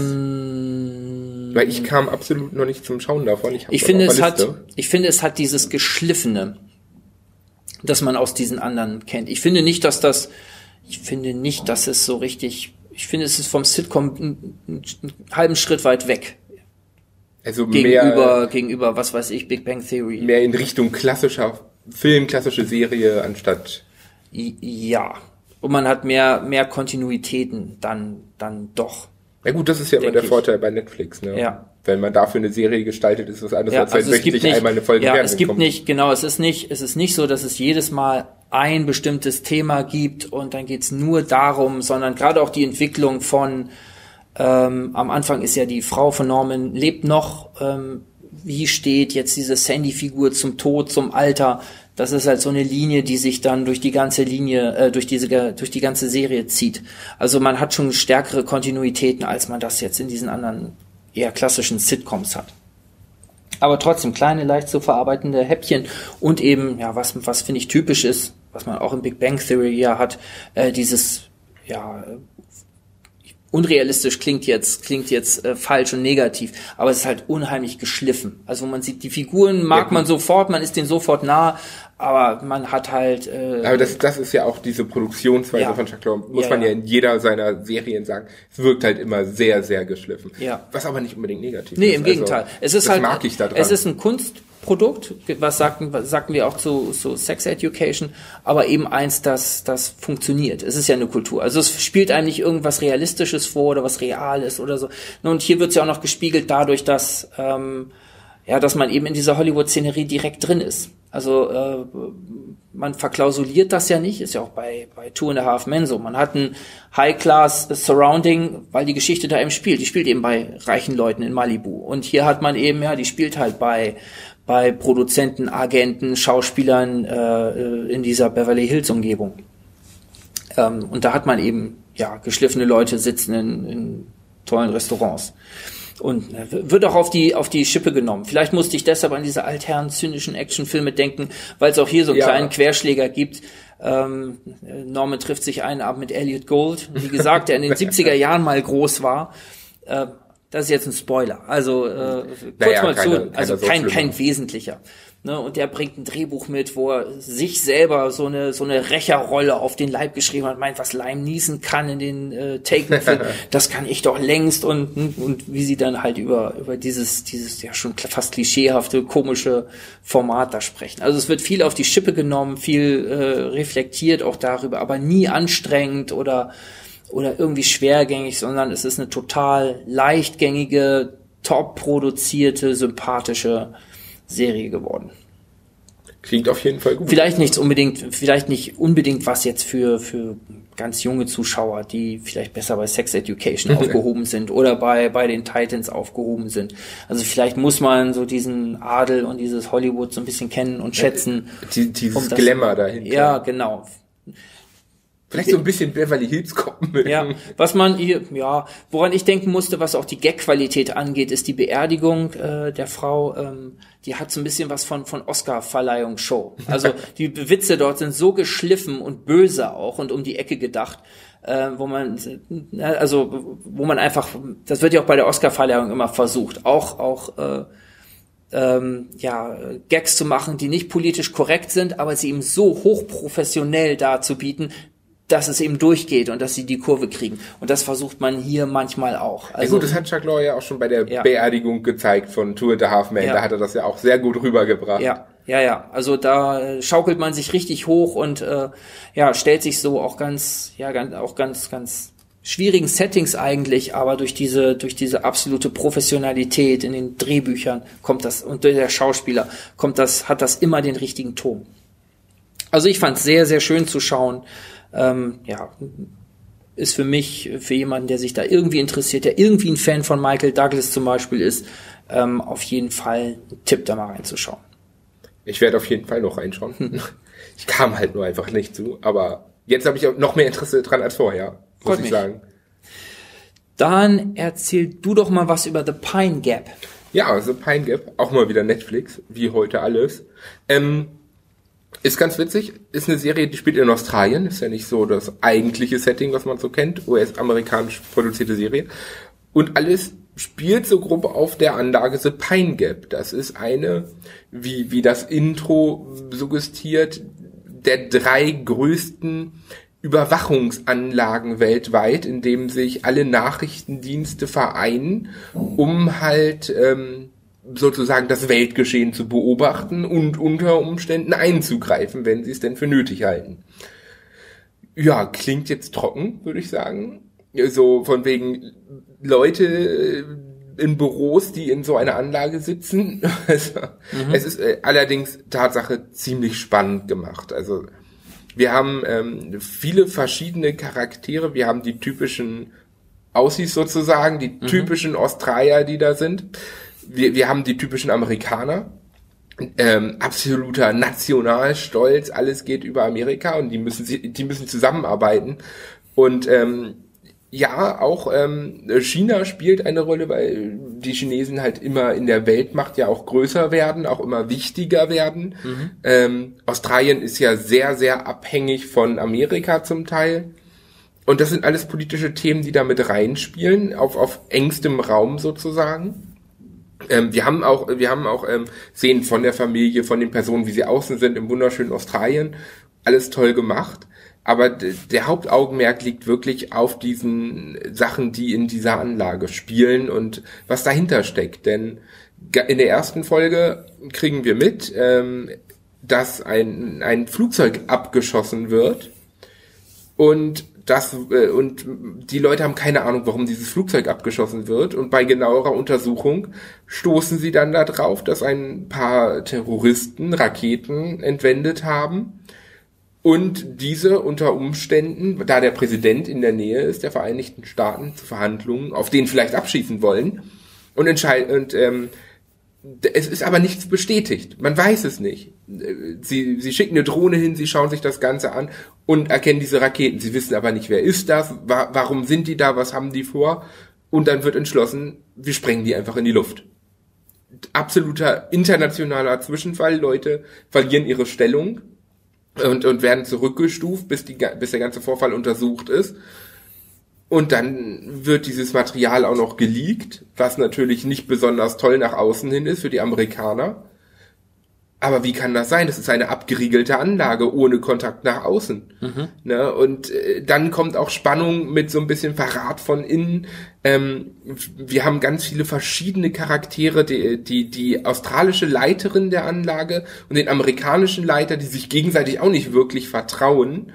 Weil ich kam absolut noch nicht zum Schauen davon. Ich, ich finde, es hat, ich finde, es hat dieses Geschliffene, das man aus diesen anderen kennt. Ich finde nicht, dass das, ich finde nicht, dass es so richtig, ich finde, es ist vom Sitcom einen, einen halben Schritt weit weg. Also gegenüber, mehr, gegenüber, was weiß ich, Big Bang Theory. Mehr in Richtung klassischer Film, klassische Serie anstatt. Ja. Und man hat mehr, mehr Kontinuitäten dann, dann doch. Ja gut, das ist ja immer der ich. Vorteil bei Netflix, ne? Ja. Wenn man dafür eine Serie gestaltet, ist was anderes, ja, als wenn also wöchentlich nicht, einmal eine Folge Ja, es gibt kommt. nicht, genau, es ist nicht, es ist nicht so, dass es jedes Mal ein bestimmtes Thema gibt und dann geht's nur darum, sondern gerade auch die Entwicklung von ähm, am Anfang ist ja die Frau von Norman lebt noch, ähm, wie steht jetzt diese Sandy-Figur zum Tod, zum Alter, das ist halt so eine Linie, die sich dann durch die ganze Linie, äh, durch diese, durch die ganze Serie zieht. Also man hat schon stärkere Kontinuitäten, als man das jetzt in diesen anderen eher klassischen Sitcoms hat. Aber trotzdem kleine, leicht zu verarbeitende Häppchen und eben, ja, was, was finde ich typisch ist, was man auch im Big Bang Theory ja hat, äh, dieses, ja, unrealistisch klingt jetzt klingt jetzt äh, falsch und negativ, aber es ist halt unheimlich geschliffen. Also man sieht die Figuren mag ja, man sofort, man ist denen sofort nah, aber man hat halt. Äh, aber das, das ist ja auch diese Produktionsweise ja. von Chuck Lorre, muss ja, man ja. in jeder seiner Serien sagen. Es wirkt halt immer sehr, sehr geschliffen. Ja. Was aber nicht unbedingt negativ nee, ist. Nee, im Gegenteil. Also, es ist halt, mag ich da dran. Es ist ein Kunstprodukt, was sagten, was sagten wir auch zu, zu Sex Education, aber eben eins, das, das funktioniert. Es ist ja eine Kultur. Also es spielt einem nicht irgendwas Realistisches vor oder was Reales oder so. Und hier wird es ja auch noch gespiegelt dadurch, dass, ähm, ja, dass man eben in dieser Hollywood-Szenerie direkt drin ist. Also äh, man verklausuliert das ja nicht, ist ja auch bei, bei Two and a Half Men so. Man hat ein High-Class-Surrounding, weil die Geschichte da eben spielt. Die spielt eben bei reichen Leuten in Malibu. Und hier hat man eben, ja, die spielt halt bei, bei Produzenten, Agenten, Schauspielern äh, in dieser Beverly Hills-Umgebung. Ähm, und da hat man eben ja, geschliffene Leute sitzen in, in tollen Restaurants. Und äh, wird auch auf die, auf die Schippe genommen. Vielleicht musste ich deshalb an diese altherren zynischen Actionfilme denken, weil es auch hier so einen ja. kleinen Querschläger gibt. Ähm, Norman trifft sich einen Abend mit Elliot Gold, wie gesagt, der in den 70er Jahren mal groß war. Äh, das ist jetzt ein Spoiler. Also äh, kurz naja, mal keine, zu, also kein, kein wesentlicher. Ne, und der bringt ein Drehbuch mit, wo er sich selber so eine so eine Rächerrolle auf den Leib geschrieben hat, meint, was Lime Neeson kann in den äh, Taken, das kann ich doch längst und und wie sie dann halt über über dieses dieses ja schon fast klischeehafte komische Format da sprechen. Also es wird viel auf die Schippe genommen, viel äh, reflektiert auch darüber, aber nie anstrengend oder oder irgendwie schwergängig, sondern es ist eine total leichtgängige, top produzierte, sympathische Serie geworden. Klingt auf jeden Fall gut. Vielleicht nichts unbedingt, vielleicht nicht unbedingt was jetzt für, für ganz junge Zuschauer, die vielleicht besser bei Sex Education aufgehoben sind oder bei, bei den Titans aufgehoben sind. Also vielleicht muss man so diesen Adel und dieses Hollywood so ein bisschen kennen und schätzen. Die, dieses um das, Glamour dahinter. Ja, genau. Vielleicht so ein bisschen Beverly Hills Cop mögen. Ja, was man hier, ja, woran ich denken musste, was auch die Gag-Qualität angeht, ist die Beerdigung äh, der Frau. Ähm, die hat so ein bisschen was von von Oscar-Verleihungsshow. Also die Witze dort sind so geschliffen und böse auch und um die Ecke gedacht, äh, wo man, äh, also wo man einfach, das wird ja auch bei der Oscar-Verleihung immer versucht, auch auch äh, ähm, ja, Gags zu machen, die nicht politisch korrekt sind, aber sie eben so hochprofessionell darzubieten, dass es eben durchgeht und dass sie die Kurve kriegen. Und das versucht man hier manchmal auch. Also, ja gut, das hat Chuck Lorre ja auch schon bei der ja. Beerdigung gezeigt von Tour de Half Man. Ja. Da hat er das ja auch sehr gut rübergebracht. Ja, ja, ja. Also da schaukelt man sich richtig hoch und äh, ja, stellt sich so auch ganz, ja, ganz, auch ganz, ganz schwierigen Settings eigentlich, aber durch diese, durch diese absolute Professionalität in den Drehbüchern kommt das und durch der Schauspieler kommt das, hat das immer den richtigen Ton. Also ich fand es sehr, sehr schön zu schauen ähm, ja, ist für mich, für jemanden, der sich da irgendwie interessiert, der irgendwie ein Fan von Michael Douglas zum Beispiel ist, ähm, auf jeden Fall ein Tipp, da mal reinzuschauen. Ich werde auf jeden Fall noch reinschauen. Hm. Ich kam halt nur einfach nicht zu, aber jetzt habe ich auch noch mehr Interesse dran als vorher, muss Freut ich mich. sagen. Dann erzähl du doch mal was über The Pine Gap. Ja, The Pine Gap, auch mal wieder Netflix, wie heute alles. Ähm, ist ganz witzig, ist eine Serie, die spielt in Australien, ist ja nicht so das eigentliche Setting, was man so kennt, US-amerikanisch produzierte Serie. Und alles spielt so grob auf der Anlage The Pine Gap. Das ist eine, wie, wie das Intro suggestiert, der drei größten Überwachungsanlagen weltweit, in dem sich alle Nachrichtendienste vereinen, um halt ähm, sozusagen das Weltgeschehen zu beobachten und unter Umständen einzugreifen, wenn sie es denn für nötig halten. Ja, klingt jetzt trocken, würde ich sagen. So von wegen Leute in Büros, die in so einer Anlage sitzen. Also, mhm. Es ist äh, allerdings Tatsache ziemlich spannend gemacht. Also wir haben ähm, viele verschiedene Charaktere. Wir haben die typischen Aussies sozusagen, die mhm. typischen Australier, die da sind wir, wir haben die typischen Amerikaner, ähm, absoluter Nationalstolz, alles geht über Amerika und die müssen die müssen zusammenarbeiten und ähm, ja, auch ähm, China spielt eine Rolle, weil die Chinesen halt immer in der Weltmacht ja auch größer werden, auch immer wichtiger werden. Mhm. Ähm, Australien ist ja sehr, sehr abhängig von Amerika zum Teil. Und das sind alles politische Themen, die da mit reinspielen, auf, auf engstem Raum sozusagen. Ähm, wir haben auch, wir haben auch ähm, Szenen von der Familie, von den Personen, wie sie außen sind, im wunderschönen Australien. Alles toll gemacht. Aber der Hauptaugenmerk liegt wirklich auf diesen Sachen, die in dieser Anlage spielen und was dahinter steckt. Denn in der ersten Folge kriegen wir mit, ähm, dass ein, ein Flugzeug abgeschossen wird und das äh, und die Leute haben keine Ahnung, warum dieses Flugzeug abgeschossen wird. Und bei genauerer Untersuchung stoßen sie dann darauf, dass ein paar Terroristen Raketen entwendet haben. Und diese unter Umständen, da der Präsident in der Nähe ist der Vereinigten Staaten zu Verhandlungen, auf den vielleicht abschießen wollen und entscheiden und ähm, es ist aber nichts bestätigt. Man weiß es nicht. Sie, sie schicken eine Drohne hin, sie schauen sich das Ganze an und erkennen diese Raketen. Sie wissen aber nicht, wer ist das, wa warum sind die da, was haben die vor. Und dann wird entschlossen, wir sprengen die einfach in die Luft. Absoluter internationaler Zwischenfall. Leute verlieren ihre Stellung und, und werden zurückgestuft, bis, die, bis der ganze Vorfall untersucht ist. Und dann wird dieses Material auch noch geleakt, was natürlich nicht besonders toll nach außen hin ist für die Amerikaner. Aber wie kann das sein? Das ist eine abgeriegelte Anlage ohne Kontakt nach außen. Mhm. Ne? Und äh, dann kommt auch Spannung mit so ein bisschen Verrat von innen. Ähm, wir haben ganz viele verschiedene Charaktere, die, die, die australische Leiterin der Anlage und den amerikanischen Leiter, die sich gegenseitig auch nicht wirklich vertrauen.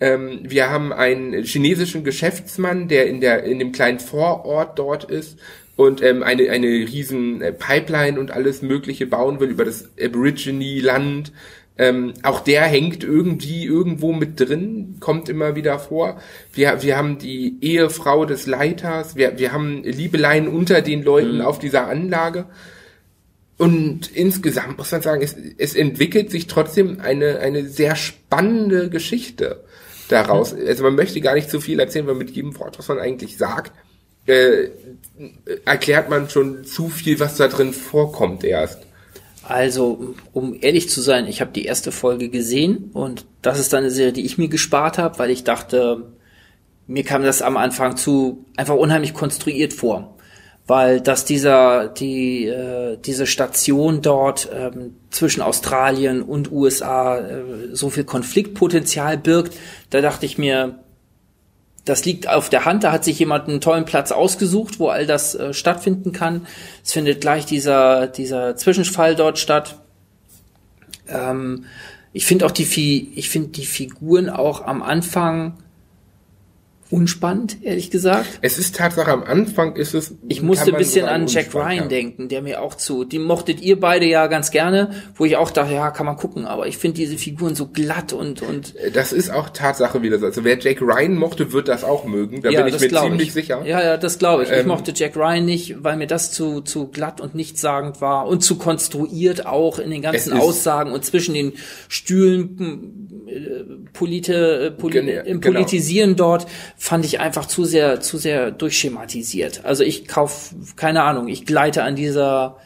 Ähm, wir haben einen chinesischen Geschäftsmann, der in der in dem kleinen Vorort dort ist und ähm, eine, eine riesen äh, Pipeline und alles Mögliche bauen will über das Aborigine-Land. Ähm, auch der hängt irgendwie irgendwo mit drin, kommt immer wieder vor. Wir, wir haben die Ehefrau des Leiters, wir, wir haben Liebeleien unter den Leuten mhm. auf dieser Anlage. Und insgesamt muss man sagen, es, es entwickelt sich trotzdem eine, eine sehr spannende Geschichte daraus. Also man möchte gar nicht zu viel erzählen, weil mit jedem Wort, was man eigentlich sagt, äh, erklärt man schon zu viel, was da drin vorkommt erst. Also, um ehrlich zu sein, ich habe die erste Folge gesehen und das ist dann eine Serie, die ich mir gespart habe, weil ich dachte, mir kam das am Anfang zu einfach unheimlich konstruiert vor, weil dass dieser die äh, diese Station dort ähm, zwischen Australien und USA äh, so viel Konfliktpotenzial birgt, da dachte ich mir, das liegt auf der Hand, da hat sich jemand einen tollen Platz ausgesucht, wo all das äh, stattfinden kann. Es findet gleich dieser, dieser Zwischenfall dort statt. Ähm, ich finde auch die, ich finde die Figuren auch am Anfang unspannend, ehrlich gesagt. Es ist Tatsache, am Anfang ist es. Ich musste ein bisschen an Jack Ryan ja. denken, der mir auch zu. Die mochtet ihr beide ja ganz gerne, wo ich auch dachte, ja, kann man gucken, aber ich finde diese Figuren so glatt und, und. Das ist auch Tatsache wieder so. Also wer Jack Ryan mochte, wird das auch mögen. Da ja, bin ich mir ziemlich ich. sicher. Ja, ja, das glaube ich. Ähm, ich mochte Jack Ryan nicht, weil mir das zu, zu glatt und nichtssagend war und zu konstruiert auch in den ganzen Aussagen und zwischen den Stühlen äh, Polite, äh, Poli Gen im genau. Politisieren dort fand ich einfach zu sehr, zu sehr durchschematisiert. Also ich kauf, keine Ahnung, ich gleite an dieser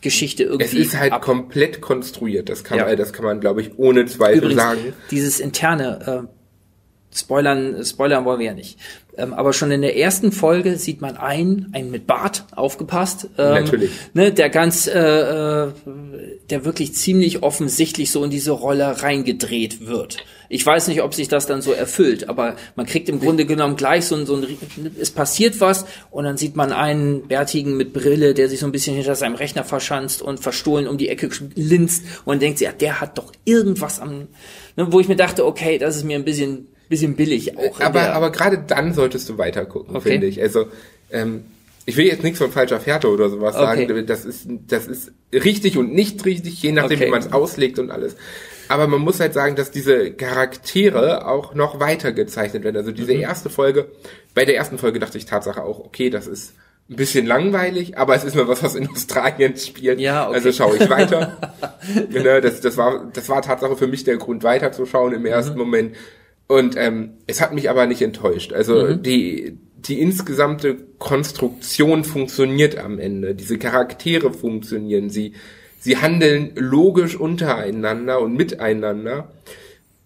Geschichte irgendwie. Es ist halt ab. komplett konstruiert. Das kann, ja. man, das kann man, glaube ich, ohne Zweifel Übrigens, sagen. Dieses interne, äh, Spoilern, Spoilern wollen wir ja nicht. Ähm, aber schon in der ersten Folge sieht man einen, einen mit Bart, aufgepasst. Ähm, Natürlich. Ne, der ganz, äh, äh, der wirklich ziemlich offensichtlich so in diese Rolle reingedreht wird. Ich weiß nicht, ob sich das dann so erfüllt, aber man kriegt im Grunde genommen gleich so ein, so ein, es passiert was und dann sieht man einen Bärtigen mit Brille, der sich so ein bisschen hinter seinem Rechner verschanzt und verstohlen um die Ecke linst und denkt sich, ja, der hat doch irgendwas am, ne, wo ich mir dachte, okay, das ist mir ein bisschen bisschen billig auch. Aber, aber gerade dann solltest du weiter gucken, okay. finde ich. Also, ähm, ich will jetzt nichts von falscher Fährte oder sowas okay. sagen. Das ist, das ist richtig und nicht richtig, je nachdem, okay. wie man es auslegt und alles. Aber man muss halt sagen, dass diese Charaktere auch noch weiter gezeichnet werden. Also diese mhm. erste Folge, bei der ersten Folge dachte ich Tatsache auch, okay, das ist ein bisschen langweilig, aber es ist nur was, was in Australien spielt. Ja, okay. Also schaue ich weiter. Ne, das, das, war, das war Tatsache für mich der Grund, weiterzuschauen im ersten mhm. Moment. Und ähm, es hat mich aber nicht enttäuscht. Also mhm. die, die insgesamte Konstruktion funktioniert am Ende. Diese Charaktere funktionieren. Sie, sie handeln logisch untereinander und miteinander.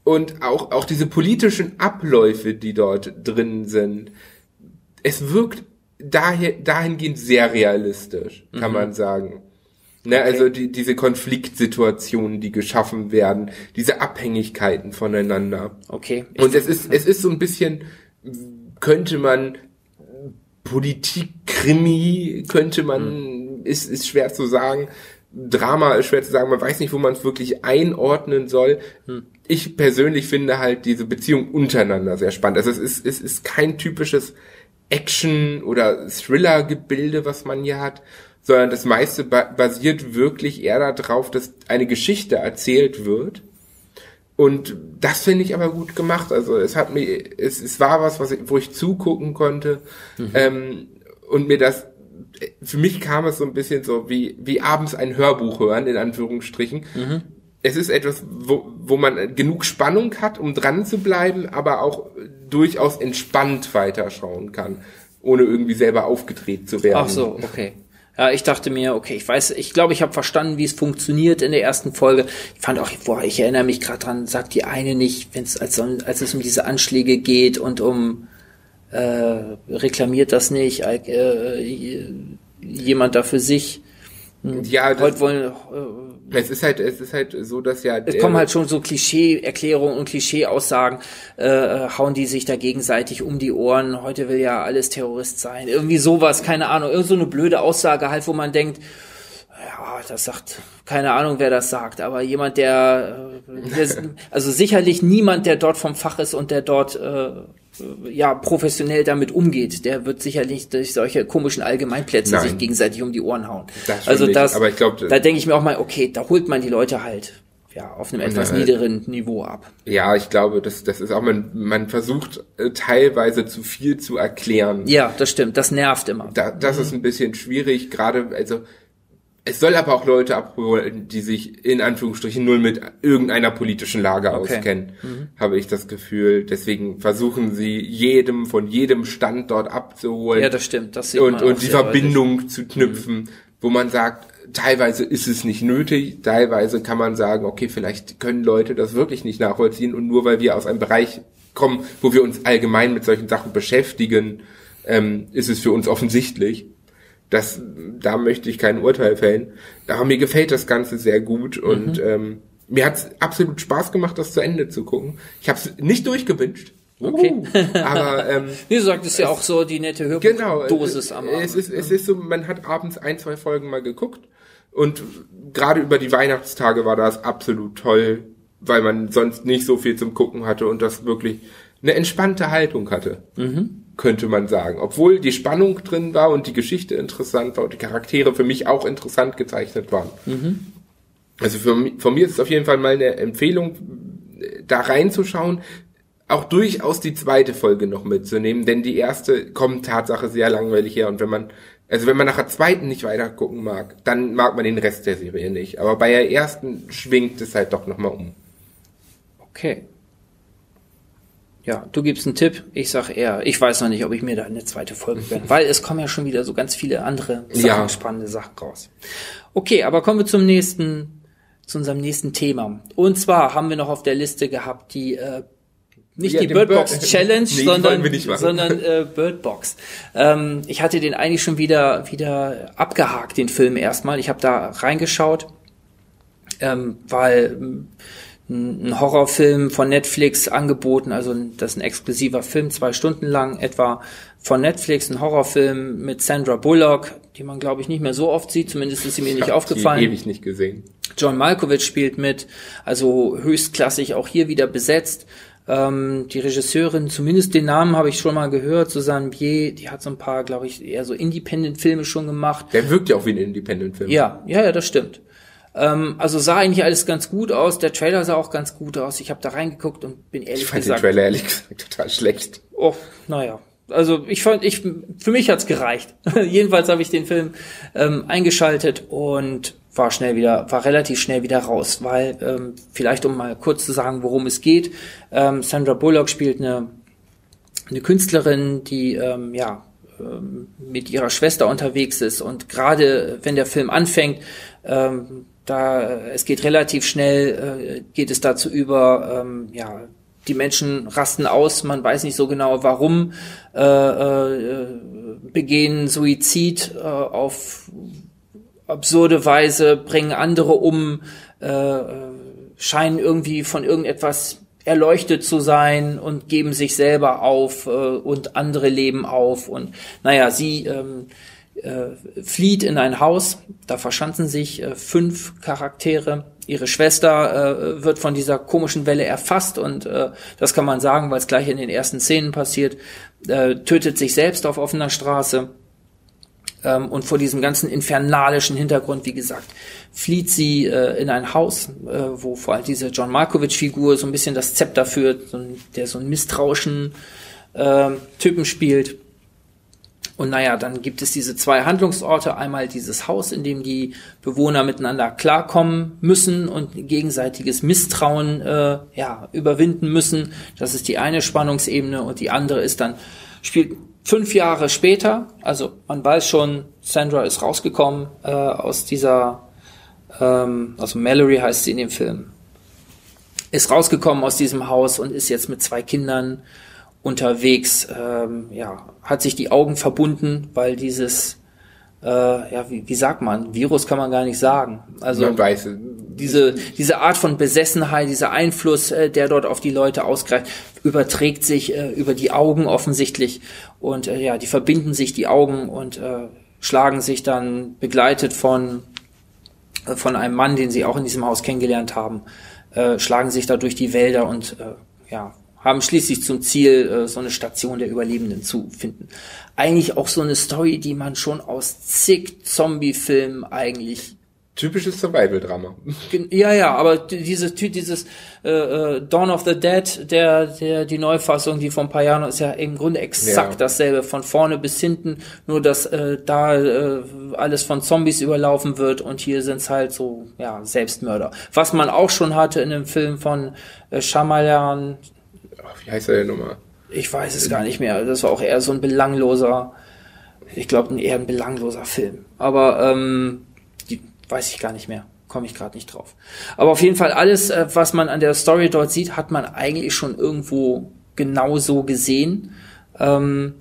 Und auch, auch diese politischen Abläufe, die dort drin sind. Es wirkt daher, dahingehend sehr realistisch, kann mhm. man sagen. Ne, okay. Also die, diese Konfliktsituationen, die geschaffen werden, diese Abhängigkeiten voneinander. Okay. Und es ist, es ist so ein bisschen, könnte man Politik-Krimi, könnte man, hm. ist, ist schwer zu sagen. Drama ist schwer zu sagen, man weiß nicht, wo man es wirklich einordnen soll. Hm. Ich persönlich finde halt diese Beziehung untereinander sehr spannend. Also es ist, es ist kein typisches Action- oder Thriller-Gebilde, was man hier hat, sondern das meiste basiert wirklich eher darauf, dass eine Geschichte erzählt wird. Und das finde ich aber gut gemacht. Also es hat mir, es, es war was, was ich, wo ich zugucken konnte mhm. ähm, und mir das für mich kam es so ein bisschen so wie, wie abends ein Hörbuch hören, in Anführungsstrichen. Mhm. Es ist etwas, wo, wo man genug Spannung hat, um dran zu bleiben, aber auch durchaus entspannt weiterschauen kann, ohne irgendwie selber aufgedreht zu werden. Ach so, okay. Ja, ich dachte mir, okay, ich weiß, ich glaube, ich habe verstanden, wie es funktioniert in der ersten Folge. Ich fand auch, boah, ich erinnere mich gerade dran, sagt die eine nicht, wenn es als, als es um diese Anschläge geht und um äh, reklamiert das nicht, äh, jemand da für sich. Hm. Ja, heute wollen äh, es ist halt, es ist halt so, dass ja. Es kommen halt schon so Klischee-Erklärungen und Klischee-Aussagen, äh, hauen die sich da gegenseitig um die Ohren. Heute will ja alles Terrorist sein. Irgendwie sowas, keine Ahnung. Irgend so eine blöde Aussage halt, wo man denkt, ja, das sagt, keine Ahnung, wer das sagt, aber jemand, der, äh, der also sicherlich niemand, der dort vom Fach ist und der dort äh, ja professionell damit umgeht, der wird sicherlich durch solche komischen Allgemeinplätze Nein. sich gegenseitig um die Ohren hauen. Das also das, aber ich glaube, da denke ich mir auch mal, okay, da holt man die Leute halt ja auf einem etwas niederen Niveau ab. Ja, ich glaube, das das ist auch man man versucht äh, teilweise zu viel zu erklären. Ja, das stimmt, das nervt immer. Da, das mhm. ist ein bisschen schwierig, gerade also es soll aber auch Leute abholen, die sich in Anführungsstrichen null mit irgendeiner politischen Lage okay. auskennen, mhm. habe ich das Gefühl. Deswegen versuchen sie jedem von jedem Standort abzuholen. Ja, das stimmt. Das sieht und, und die Verbindung deutlich. zu knüpfen, mhm. wo man sagt, teilweise ist es nicht nötig, teilweise kann man sagen, okay, vielleicht können Leute das wirklich nicht nachvollziehen und nur weil wir aus einem Bereich kommen, wo wir uns allgemein mit solchen Sachen beschäftigen, ähm, ist es für uns offensichtlich das, da möchte ich kein Urteil fällen. Aber mir gefällt das Ganze sehr gut und mhm. ähm, mir hat es absolut Spaß gemacht, das zu Ende zu gucken. Ich habe es nicht durchgewünscht. Okay. aber ähm, wie gesagt, ist ja auch so die nette Hörbuchdosis genau, am Abend. Es ist, es ist so, man hat abends ein, zwei Folgen mal geguckt und gerade über die Weihnachtstage war das absolut toll, weil man sonst nicht so viel zum Gucken hatte und das wirklich eine entspannte Haltung hatte. Mhm könnte man sagen. Obwohl die Spannung drin war und die Geschichte interessant war und die Charaktere für mich auch interessant gezeichnet waren. Mhm. Also für, von mir ist es auf jeden Fall mal eine Empfehlung, da reinzuschauen, auch durchaus die zweite Folge noch mitzunehmen, denn die erste kommt Tatsache sehr langweilig her und wenn man also wenn man nach der zweiten nicht weiter gucken mag, dann mag man den Rest der Serie nicht. Aber bei der ersten schwingt es halt doch nochmal um. Okay. Ja, du gibst einen Tipp, ich sag eher, ich weiß noch nicht, ob ich mir da eine zweite Folge bin, weil es kommen ja schon wieder so ganz viele andere Sachen, ja. spannende Sachen raus. Okay, aber kommen wir zum nächsten, zu unserem nächsten Thema. Und zwar haben wir noch auf der Liste gehabt die äh, nicht ja, die Birdbox Bird Challenge, nee, sondern, sondern äh, Birdbox. Ähm, ich hatte den eigentlich schon wieder wieder abgehakt, den Film erstmal. Ich habe da reingeschaut, ähm, weil ein Horrorfilm von Netflix angeboten, also das ist ein exklusiver Film, zwei Stunden lang etwa von Netflix, ein Horrorfilm mit Sandra Bullock, die man glaube ich nicht mehr so oft sieht, zumindest ist sie mir ich nicht aufgefallen. Die ewig nicht gesehen. John Malkovich spielt mit, also höchstklassig auch hier wieder besetzt. Ähm, die Regisseurin, zumindest den Namen habe ich schon mal gehört, Susanne Bier, die hat so ein paar, glaube ich, eher so Independent-Filme schon gemacht. Der wirkt ja auch wie ein Independent-Film. Ja, ja, ja, das stimmt. Ähm, also sah eigentlich alles ganz gut aus. Der Trailer sah auch ganz gut aus. Ich habe da reingeguckt und bin ehrlich ich fand gesagt. den Trailer ehrlich gesagt total schlecht. Oh, naja. Also ich fand, ich für mich hat's gereicht. Jedenfalls habe ich den Film ähm, eingeschaltet und war schnell wieder, war relativ schnell wieder raus, weil ähm, vielleicht um mal kurz zu sagen, worum es geht. Ähm, Sandra Bullock spielt eine eine Künstlerin, die ähm, ja ähm, mit ihrer Schwester unterwegs ist und gerade wenn der Film anfängt, ähm, da es geht relativ schnell, äh, geht es dazu über, ähm, ja, die Menschen rasten aus, man weiß nicht so genau warum, äh, äh, begehen Suizid äh, auf absurde Weise, bringen andere um, äh, scheinen irgendwie von irgendetwas erleuchtet zu sein und geben sich selber auf äh, und andere leben auf. Und naja, sie ähm, äh, flieht in ein Haus, da verschanzen sich äh, fünf Charaktere. Ihre Schwester äh, wird von dieser komischen Welle erfasst und äh, das kann man sagen, weil es gleich in den ersten Szenen passiert, äh, tötet sich selbst auf offener Straße. Ähm, und vor diesem ganzen infernalischen Hintergrund, wie gesagt, flieht sie äh, in ein Haus, äh, wo vor allem diese John Malkovich-Figur so ein bisschen das Zepter führt, so ein, der so einen misstrauischen äh, Typen spielt Und naja, dann gibt es diese zwei Handlungsorte. Einmal dieses Haus, in dem die Bewohner miteinander klarkommen müssen und gegenseitiges Misstrauen äh, ja, überwinden müssen. Das ist die eine Spannungsebene. Und die andere ist dann, spielt fünf Jahre später. Also man weiß schon, Sandra ist rausgekommen äh, aus dieser, ähm, also Mallory heißt sie in dem Film, ist rausgekommen aus diesem Haus und ist jetzt mit zwei Kindern unterwegs, ähm, ja, hat sich die Augen verbunden, weil dieses, äh, ja, wie, wie sagt man, Virus kann man gar nicht sagen. Also man weiß, diese, diese Art von Besessenheit, dieser Einfluss, äh, der dort auf die Leute ausgreift, überträgt sich äh, über die Augen offensichtlich. Und äh, ja, die verbinden sich die Augen und äh, schlagen sich dann begleitet von äh, von einem Mann, den sie auch in diesem Haus kennengelernt haben, äh, schlagen sich da durch die Wälder und äh, ja, haben schließlich zum Ziel, äh, so eine Station der Überlebenden zu finden. Eigentlich auch so eine Story, die man schon aus zig Zombie-Filmen eigentlich typisches Survival-Drama. Ja, ja, aber dieses dieses äh, äh, Dawn of the Dead, der der die Neufassung, die von Payano ist ja im Grunde exakt ja. dasselbe von vorne bis hinten, nur dass äh, da äh, alles von Zombies überlaufen wird und hier sind's halt so ja Selbstmörder. Was man auch schon hatte in dem Film von äh, Shyamalan, wie heißt er denn nochmal? Ich weiß es gar nicht mehr. Das war auch eher so ein belangloser, ich glaube, eher ein belangloser Film. Aber ähm, die, weiß ich gar nicht mehr. Komme ich gerade nicht drauf. Aber auf jeden Fall alles, äh, was man an der Story dort sieht, hat man eigentlich schon irgendwo genauso gesehen. Ähm,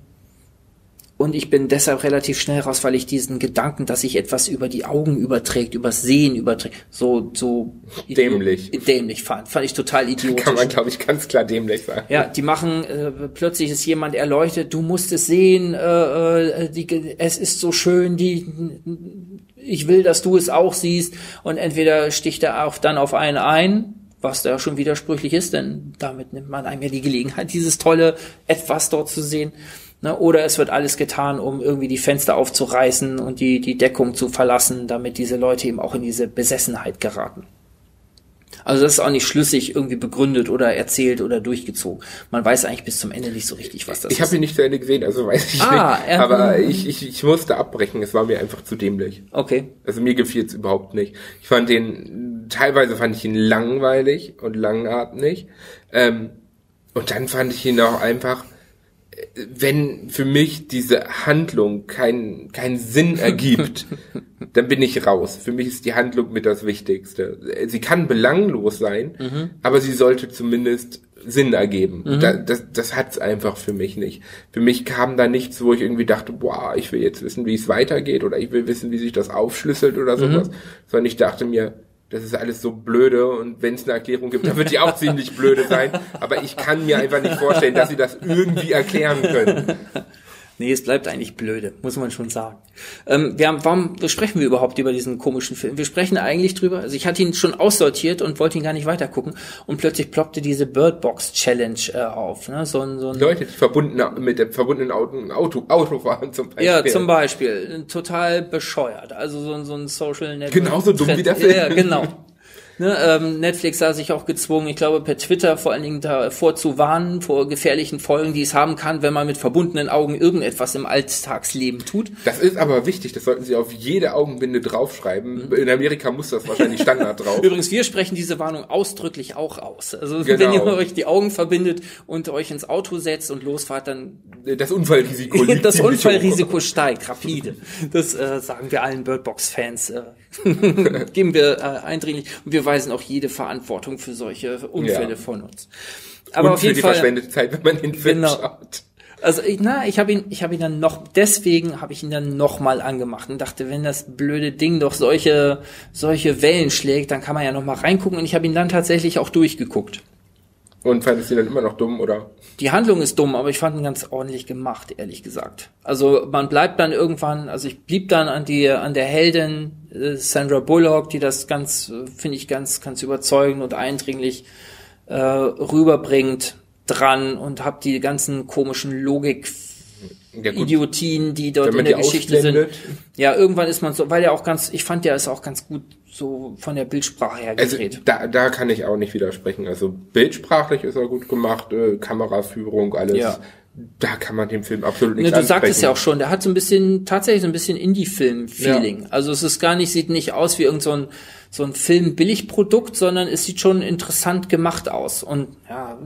und ich bin deshalb relativ schnell raus, weil ich diesen Gedanken, dass sich etwas über die Augen überträgt, übers Sehen überträgt, so, so dämlich. Dämlich fand. Fand ich total idiotisch. Kann man, glaube ich, ganz klar dämlich sagen. Ja, die machen, äh, plötzlich ist jemand erleuchtet, du musst es sehen, äh, äh, die, es ist so schön, die, ich will, dass du es auch siehst. Und entweder sticht er auch dann auf einen ein, was da schon widersprüchlich ist, denn damit nimmt man einem ja die Gelegenheit, dieses tolle Etwas dort zu sehen. Ne? Oder es wird alles getan, um irgendwie die Fenster aufzureißen und die, die Deckung zu verlassen, damit diese Leute eben auch in diese Besessenheit geraten. Also das ist auch nicht schlüssig irgendwie begründet oder erzählt oder durchgezogen. Man weiß eigentlich bis zum Ende nicht so richtig, was das ich ist. Ich habe ihn nicht zu Ende gesehen, also weiß ich ah, nicht. Ähm, Aber ich, ich, ich musste abbrechen, es war mir einfach zu dämlich. Okay. Also mir gefiel es überhaupt nicht. Ich fand den, teilweise fand ich ihn langweilig und langatmig. Ähm, und dann fand ich ihn auch einfach wenn für mich diese Handlung keinen keinen Sinn ergibt, dann bin ich raus. Für mich ist die Handlung mit das Wichtigste. Sie kann belanglos sein, mhm. aber sie sollte zumindest Sinn ergeben. Mhm. Da, das das hat's einfach für mich nicht. Für mich kam da nichts, wo ich irgendwie dachte, boah, ich will jetzt wissen, wie es weitergeht oder ich will wissen, wie sich das aufschlüsselt oder sowas, mhm. sondern ich dachte mir, das ist alles so blöde und wenn es eine Erklärung gibt, dann wird die auch ziemlich blöde sein. Aber ich kann mir einfach nicht vorstellen, dass sie das irgendwie erklären können. Nee, es bleibt eigentlich blöde, muss man schon sagen. Ähm, wir haben, warum sprechen wir überhaupt über diesen komischen Film? Wir sprechen eigentlich drüber, also ich hatte ihn schon aussortiert und wollte ihn gar nicht weitergucken und plötzlich ploppte diese Birdbox Challenge äh, auf. Ne? So ein, so ein Leute, die verbunden mit dem verbundenen Auto, Auto, Autofahren zum Beispiel. Ja, zum Beispiel. Total bescheuert. Also so, so ein Social Network. Genauso dumm wie der Film. Ja, genau. Ne, ähm, Netflix sah sich auch gezwungen, ich glaube, per Twitter vor allen Dingen davor zu warnen, vor gefährlichen Folgen, die es haben kann, wenn man mit verbundenen Augen irgendetwas im Alltagsleben tut. Das ist aber wichtig, das sollten Sie auf jede Augenbinde draufschreiben. Mhm. In Amerika muss das wahrscheinlich Standard drauf. Übrigens, wir sprechen diese Warnung ausdrücklich auch aus. Also genau. wenn ihr euch die Augen verbindet und euch ins Auto setzt und losfahrt, dann das Unfallrisiko liegt Das Unfallrisiko steigt rapide. Das äh, sagen wir allen Birdbox-Fans. Äh, geben wir äh, eindringlich. Und wir weisen auch jede Verantwortung für solche Unfälle ja. von uns. Aber Und auf jeden für die Fall, verschwendete Zeit, wenn man den Film genau. schaut. Also ich, na, ich habe ihn, ich habe ihn dann noch, deswegen habe ich ihn dann noch mal angemacht und dachte, wenn das blöde Ding doch solche solche Wellen schlägt, dann kann man ja noch mal reingucken und ich habe ihn dann tatsächlich auch durchgeguckt. Und fandest du dann immer noch dumm, oder? Die Handlung ist dumm, aber ich fand ihn ganz ordentlich gemacht, ehrlich gesagt. Also man bleibt dann irgendwann, also ich blieb dann an die, an der Heldin äh, Sandra Bullock, die das ganz, äh, finde ich, ganz, ganz überzeugend und eindringlich äh, rüberbringt, dran und hab die ganzen komischen Logik ja, Idiotien, die dort in der Geschichte sind. Ja, irgendwann ist man so, weil er auch ganz, ich fand ja ist auch ganz gut so von der Bildsprache her also gedreht. Also da, da kann ich auch nicht widersprechen. Also bildsprachlich ist er gut gemacht, äh, Kameraführung, alles. Ja. da kann man dem Film absolut Ne, nichts du sagtest ansprechen. ja auch schon, der hat so ein bisschen, tatsächlich so ein bisschen Indie-Film-Feeling. Also es ist gar nicht, sieht nicht aus wie irgend so ein, so ein Film-Billigprodukt, sondern es sieht schon interessant gemacht aus. Und ja,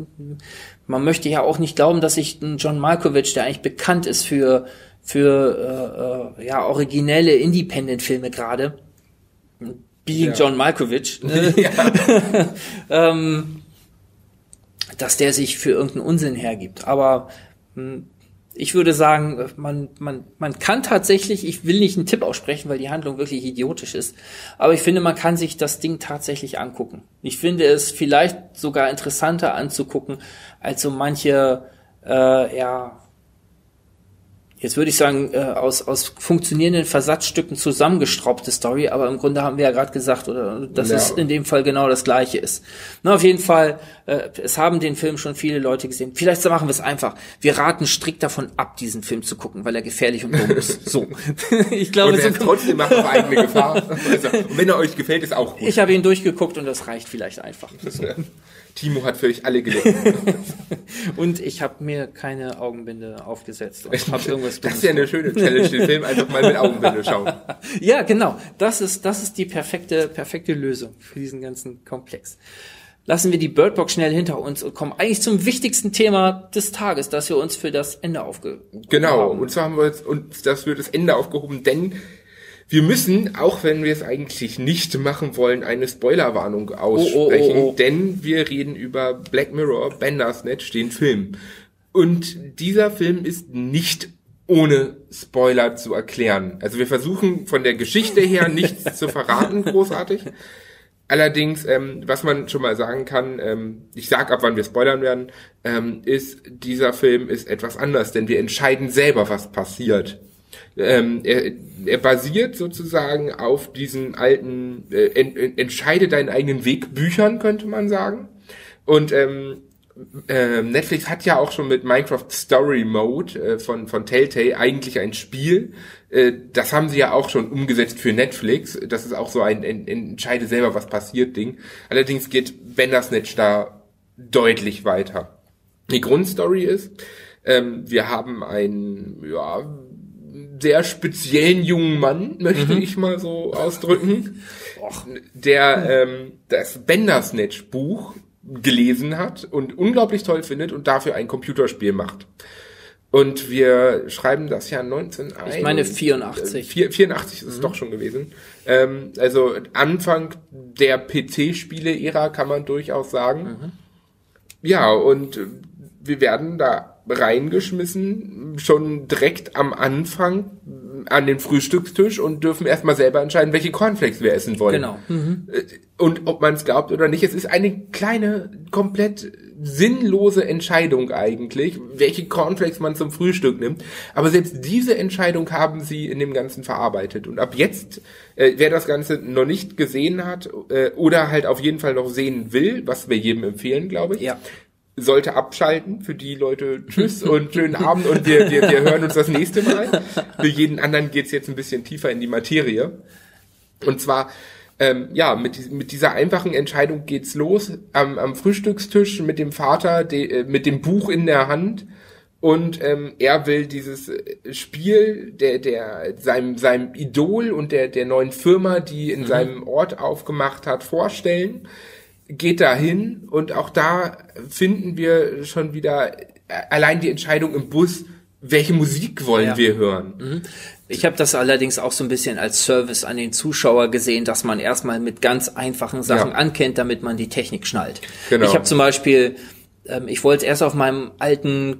man möchte ja auch nicht glauben, dass sich ein John Malkovich, der eigentlich bekannt ist für, für äh, äh, ja, originelle Independent-Filme gerade, Being Ja. John Malkovich, ne? ähm, dass der sich für irgendeinen Unsinn hergibt. Aber hm, ich würde sagen, man, man, man kann tatsächlich, ich will nicht einen Tipp aussprechen, weil die Handlung wirklich idiotisch ist, aber ich finde, man kann sich das Ding tatsächlich angucken. Ich finde es vielleicht sogar interessanter anzugucken, als so manche, äh, ja, jetzt würde ich sagen, äh, aus, aus funktionierenden Versatzstücken zusammengeschraubte Story, aber im Grunde haben wir ja gerade gesagt, oder dass Ja. es in dem Fall genau das gleiche ist. Na, auf jeden Fall, äh, es haben den Film schon viele Leute gesehen. Vielleicht machen wir es einfach. Wir raten strikt davon ab, diesen Film zu gucken, weil er gefährlich und dumm ist. So. ich glaube, Und er trotzdem macht auf eigene Gefahr. Und wenn er euch gefällt, ist auch gut. ich habe ihn durchgeguckt und das reicht vielleicht einfach. So. Timo hat für euch alle gelesen. Und ich habe mir keine Augenbinde aufgesetzt und habe irgendwas Das ist ja eine schöne Challenge, den Film einfach mal mit Augenbinde schauen. Ja, genau. Das ist, das ist die perfekte, perfekte Lösung für diesen ganzen Komplex. Lassen wir die Birdbox schnell hinter uns und kommen eigentlich zum wichtigsten Thema des Tages, das wir uns für das Ende aufgehoben Genau, haben. und zwar haben wir uns das für das Ende aufgehoben, denn wir müssen, auch wenn wir es eigentlich nicht machen wollen, eine Spoilerwarnung aussprechen, oh, oh. denn wir reden über Black Mirror, Bandersnatch, den Film. Und dieser Film ist nicht ohne Spoiler zu erklären. Also wir versuchen von der Geschichte her nichts zu verraten, großartig. Allerdings, ähm, was man schon mal sagen kann, ähm, ich sag ab, wann wir spoilern werden, ähm, ist, dieser Film ist etwas anders, denn wir entscheiden selber, was passiert. Ähm, er, er basiert sozusagen auf diesen alten äh, en, en, Entscheide deinen eigenen Weg Büchern, könnte man sagen. Und ähm, ähm, Netflix hat ja auch schon mit Minecraft Story Mode äh, von, von Telltale eigentlich ein Spiel. Äh, das haben sie ja auch schon umgesetzt für Netflix. Das ist auch so ein, ein, ein Entscheide selber, was passiert Ding. Allerdings geht Bandersnatch da deutlich weiter. Die Grundstory ist, ähm, wir haben einen, ja, sehr speziellen jungen Mann, möchte ich mal so ausdrücken, der ähm, das Bandersnatch-Buch gelesen hat und unglaublich toll findet und dafür ein Computerspiel macht. Und wir schreiben das Jahr 19... Ich meine 84. Äh, vier- 84 ist es doch schon gewesen. Ähm, also Anfang der PC-Spiele-Ära kann man durchaus sagen. Ja, und wir werden da reingeschmissen, schon direkt am Anfang äh, an den Frühstückstisch und dürfen erstmal selber entscheiden, welche Cornflakes wir essen wollen. Genau. Äh, Und ob man es glaubt oder nicht, es ist eine kleine, komplett sinnlose Entscheidung eigentlich, welche Cornflakes man zum Frühstück nimmt. Aber selbst diese Entscheidung haben sie in dem Ganzen verarbeitet. Und ab jetzt, äh, wer das Ganze noch nicht gesehen hat äh, oder halt auf jeden Fall noch sehen will, was wir jedem empfehlen, glaube ich, Ja. Sollte abschalten. Für die Leute tschüss und schönen Abend und wir, wir, wir hören uns das nächste Mal. Für jeden anderen geht's jetzt ein bisschen tiefer in die Materie. Und zwar, ähm, ja, mit, mit dieser einfachen Entscheidung geht's los am, am Frühstückstisch mit dem Vater, de, äh, mit dem Buch in der Hand. Und ähm, er will dieses äh, Spiel der, der seinem, seinem Idol und der, der neuen Firma, die in seinem Ort aufgemacht hat, vorstellen geht dahin und auch da finden wir schon wieder äh, allein die Entscheidung im Bus, welche Musik wollen Ja. wir hören. Ich habe das allerdings auch so ein bisschen als Service an den Zuschauer gesehen, dass man erstmal mit ganz einfachen Sachen Ja. ankennt, damit man die Technik schnallt. Genau. Ich habe zum Beispiel, ähm, ich wollte erst auf meinem alten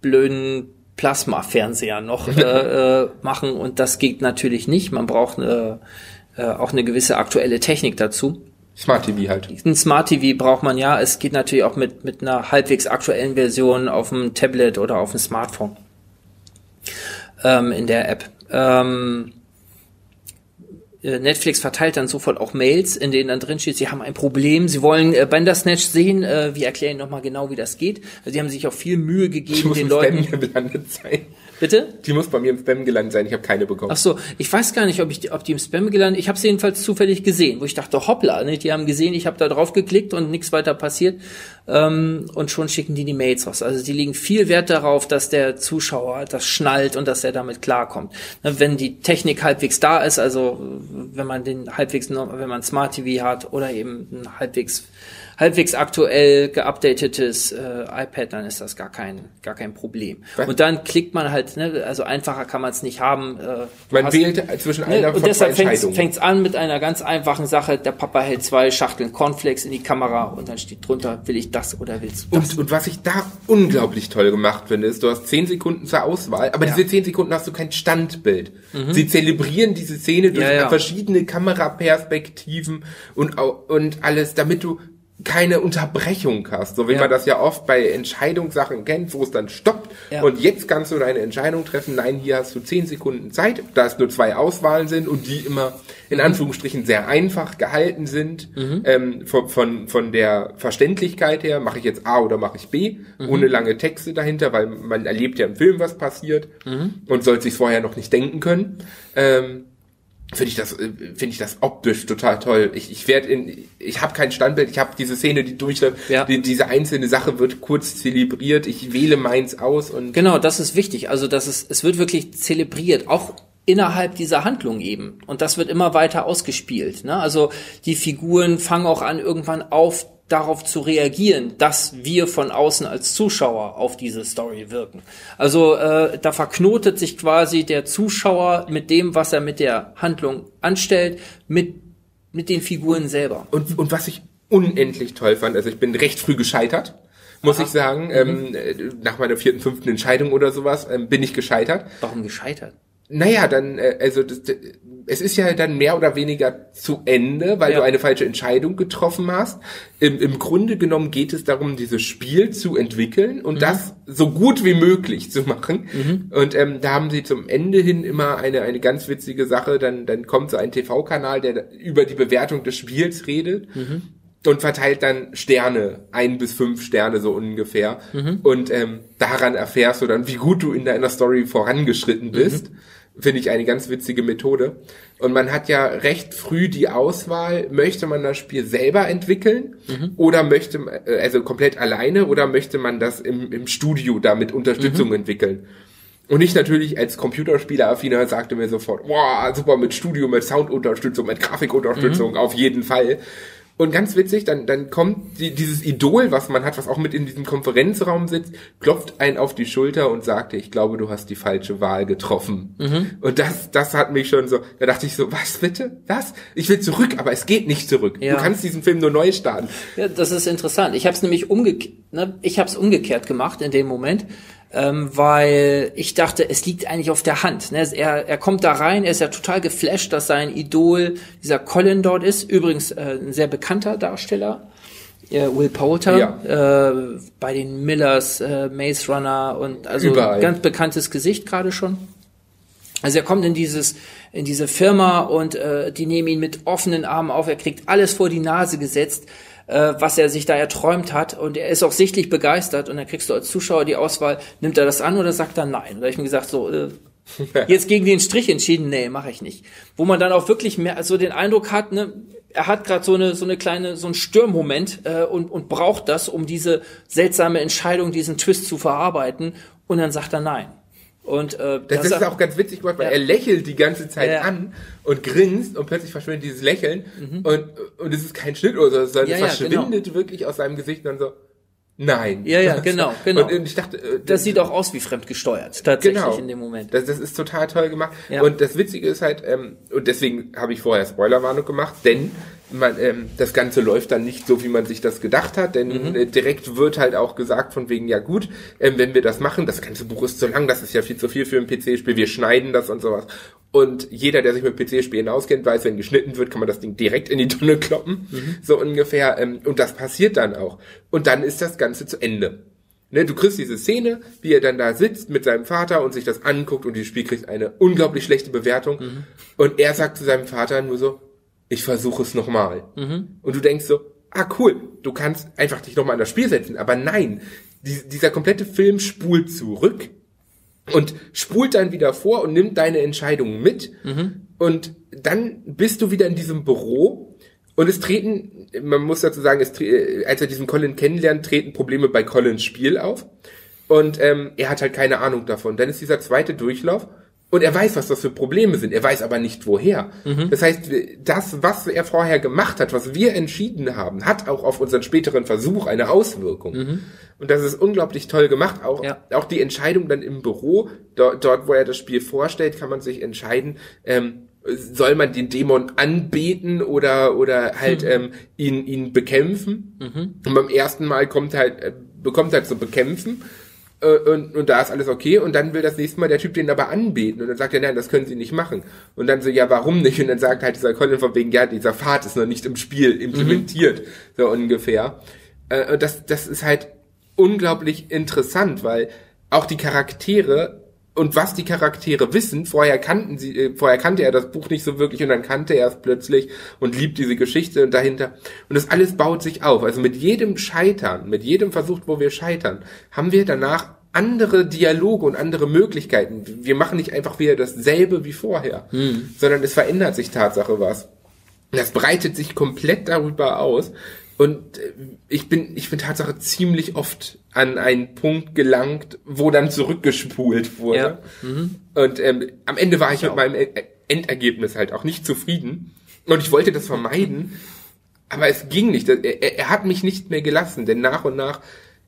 blöden Plasma-Fernseher noch äh, äh, machen und das geht natürlich nicht. Man braucht äh, äh, auch eine gewisse aktuelle Technik dazu. Smart TV halt. Ein Smart TV braucht man ja. Es geht natürlich auch mit, mit einer halbwegs aktuellen Version auf dem Tablet oder auf dem Smartphone ähm, in der App. Ähm, äh, Netflix verteilt dann sofort auch Mails, in denen dann drin steht, sie haben ein Problem, sie wollen äh, Bandersnatch sehen. Äh, wir erklären nochmal genau, wie das geht. Also die haben sich auch viel Mühe gegeben, den Leuten. Sein. Bitte? Die muss bei mir im Spam gelandet sein, ich habe keine bekommen. Ach so, ich weiß gar nicht, ob ich die, ob die im Spam gelandet. Ich habe sie jedenfalls zufällig gesehen, wo ich dachte, hoppla, ne? die haben gesehen, ich habe da drauf geklickt und nichts weiter passiert ähm, und schon schicken die die Mails raus. Also die legen viel Wert darauf, dass der Zuschauer das schnallt und dass er damit klarkommt. Ne, wenn die Technik halbwegs da ist, also wenn man den halbwegs, wenn man Smart TV hat oder eben ein halbwegs halbwegs aktuell geupdatetes äh, iPad, dann ist das gar kein, gar kein Problem. Was? Und dann klickt man halt, ne, also einfacher kann man es nicht haben. Äh, man hast, wählt zwischen ne, einer ne, Und deshalb fängt es an mit einer ganz einfachen Sache. Der Papa hält zwei Schachteln Cornflakes in die Kamera und dann steht drunter, will ich das oder willst du das? Und, und was ich da unglaublich toll gemacht finde, ist, du hast zehn Sekunden zur Auswahl, aber ja. diese zehn Sekunden hast du kein Standbild. Mhm. Sie zelebrieren diese Szene durch ja, ja. verschiedene Kameraperspektiven und, und alles, damit du keine Unterbrechung hast, so wie ja. man das ja oft bei Entscheidungssachen kennt, wo es dann stoppt ja. und jetzt kannst du deine Entscheidung treffen. Nein, hier hast du zehn Sekunden Zeit, da es nur zwei Auswahlen sind und die immer in mhm. Anführungsstrichen sehr einfach gehalten sind mhm. ähm, von, von, von der Verständlichkeit her. Mache ich jetzt A oder mache ich B, mhm. ohne lange Texte dahinter, weil man erlebt ja im Film, was passiert mhm. und soll sich vorher noch nicht denken können. Ähm, finde ich das äh, finde ich das optisch total toll. Ich, ich werde in ich habe kein Standbild, ich habe diese Szene, die durchläuft, ja. die, diese einzelne Sache wird kurz zelebriert, ich wähle meins aus und Genau, das ist wichtig. Also das ist es wird wirklich zelebriert, auch innerhalb dieser Handlung eben und das wird immer weiter ausgespielt, ne? Also die Figuren fangen auch an irgendwann auf darauf zu reagieren, dass wir von außen als Zuschauer auf diese Story wirken. Also äh, da verknotet sich quasi der Zuschauer mit dem, was er mit der Handlung anstellt, mit mit den Figuren selber. Und, und was ich unendlich toll fand, also ich bin recht früh gescheitert, muss Aha. ich sagen, ähm, mhm. äh, nach meiner vierten, fünften Entscheidung oder sowas, ähm, bin ich gescheitert. Warum gescheitert? Naja, dann, äh, also das, es ist ja dann mehr oder weniger zu Ende, weil ja. du eine falsche Entscheidung getroffen hast. Im, Im Grunde genommen geht es darum, dieses Spiel zu entwickeln und mhm. das so gut wie möglich zu machen. Mhm. Und ähm, da haben sie zum Ende hin immer eine, eine ganz witzige Sache. Dann, dann kommt so ein TV-Kanal, der über die Bewertung des Spiels redet. Mhm und verteilt dann Sterne, ein bis fünf Sterne so ungefähr. Mhm. Und ähm, daran erfährst du dann, wie gut du in deiner Story vorangeschritten bist. Finde ich eine ganz witzige Methode. Und man hat ja recht früh die Auswahl, möchte man das Spiel selber entwickeln mhm. oder möchte, äh, also komplett alleine oder möchte man das im, im Studio da mit Unterstützung mhm. entwickeln. Und ich natürlich als Computerspieler-Affiner sagte mir sofort, wow, super mit Studio, mit Soundunterstützung, mit Grafikunterstützung, mhm. auf jeden Fall. Und ganz witzig, dann, dann kommt die, dieses Idol, was man hat, was auch mit in diesem Konferenzraum sitzt, klopft einen auf die Schulter und sagte, ich glaube, du hast die falsche Wahl getroffen. Mhm. Und das, das hat mich schon so, da dachte ich so, was bitte? Was? Ich will zurück, aber es geht nicht zurück. Ja. Du kannst diesen Film nur neu starten. Ja, das ist interessant. Ich habe es nämlich umgekehrt, ne? ich habe es umgekehrt gemacht in dem Moment ähm, weil ich dachte, es liegt eigentlich auf der Hand. Ne? Er, er kommt da rein, er ist ja total geflasht, dass sein Idol dieser Colin dort ist. Übrigens äh, ein sehr bekannter Darsteller. Äh, Will Poulter ja. äh, bei den Millers, äh, Maze Runner und also Überall. ganz bekanntes Gesicht gerade schon. Also er kommt in dieses in diese Firma und äh, die nehmen ihn mit offenen Armen auf. Er kriegt alles vor die Nase gesetzt äh, was er sich da erträumt hat. Und er ist auch sichtlich begeistert. Und dann kriegst du als Zuschauer die Auswahl, nimmt er das an oder sagt er nein? Und da habe ich mir gesagt, so, äh, jetzt gegen den Strich entschieden, nee, mache ich nicht. Wo man dann auch wirklich mehr so den Eindruck hat, ne, er hat gerade so eine so eine kleine so ein Störmoment äh, und und braucht das, um diese seltsame Entscheidung, diesen Twist zu verarbeiten. Und dann sagt er nein. Und äh, das, das ist auch ganz witzig gemacht, weil ja. er lächelt die ganze Zeit ja. an und grinst und plötzlich verschwindet dieses Lächeln mhm. und und es ist kein Schnitt oder so, sondern ja, es verschwindet genau. wirklich aus seinem Gesicht und dann so Nein. Ja, ja, genau, genau. Und ich dachte, äh, das sieht auch aus wie fremdgesteuert, tatsächlich genau, in dem Moment. Das, das ist total toll gemacht. Ja. Und das Witzige ist halt, ähm, und deswegen habe ich vorher Spoilerwarnung gemacht, denn man, ähm, das Ganze läuft dann nicht so, wie man sich das gedacht hat, denn mhm. äh, direkt wird halt auch gesagt von wegen, ja gut, ähm, wenn wir das machen, das ganze Buch ist zu lang, das ist ja viel zu viel für ein PC-Spiel, wir schneiden das und sowas. Und jeder, der sich mit PC-Spielen auskennt, weiß, wenn geschnitten wird, kann man das Ding direkt in die Tonne kloppen, mhm. so ungefähr. Ähm, und das passiert dann auch. Und dann ist das Ganze zu Ende. Ne, du kriegst diese Szene, wie er dann da sitzt mit seinem Vater und sich das anguckt und dieses Spiel kriegt eine unglaublich schlechte Bewertung. Mhm. Und er sagt zu seinem Vater nur so, ich versuche es nochmal. Mhm. Und du denkst so, ah cool, du kannst einfach dich nochmal an das Spiel setzen. Aber nein, die, dieser komplette Film spult zurück und spult dann wieder vor und nimmt deine Entscheidungen mit. Mhm. Und dann bist du wieder in diesem Büro und es treten, man muss dazu sagen, es, als er diesen Colin kennenlernt, treten Probleme bei Collins Spiel auf. Und ähm, er hat halt keine Ahnung davon. Dann ist dieser zweite Durchlauf und er weiß, was das für Probleme sind. Er weiß aber nicht woher. Mhm. Das heißt, das, was er vorher gemacht hat, was wir entschieden haben, hat auch auf unseren späteren Versuch eine Auswirkung. Mhm. Und das ist unglaublich toll gemacht. Auch, ja. auch die Entscheidung dann im Büro, dort, dort, wo er das Spiel vorstellt, kann man sich entscheiden, ähm, soll man den Dämon anbeten oder oder halt mhm. ähm, ihn ihn bekämpfen mhm. und beim ersten Mal kommt halt äh, bekommt halt so bekämpfen äh, und, und da ist alles okay und dann will das nächste Mal der Typ den aber anbeten und dann sagt er, nein, das können sie nicht machen. Und dann so, ja, warum nicht? Und dann sagt halt dieser Colin von wegen, ja, dieser Pfad ist noch nicht im Spiel implementiert, mhm. so ungefähr. Äh, und das, das ist halt unglaublich interessant, weil auch die Charaktere und was die Charaktere wissen, vorher kannten sie, äh, vorher kannte er das Buch nicht so wirklich und dann kannte er es plötzlich und liebt diese Geschichte dahinter. Und das alles baut sich auf. Also mit jedem Scheitern, mit jedem Versuch, wo wir scheitern, haben wir danach andere Dialoge und andere Möglichkeiten. Wir machen nicht einfach wieder dasselbe wie vorher, hm. sondern es verändert sich Tatsache was. Das breitet sich komplett darüber aus. Und äh, ich bin, ich bin Tatsache ziemlich oft an einen Punkt gelangt, wo dann zurückgespult wurde. Ja. Mhm. Und ähm, am Ende war ich, ich mit meinem Endergebnis halt auch nicht zufrieden. Und ich wollte das vermeiden, aber es ging nicht. Er, er hat mich nicht mehr gelassen, denn nach und nach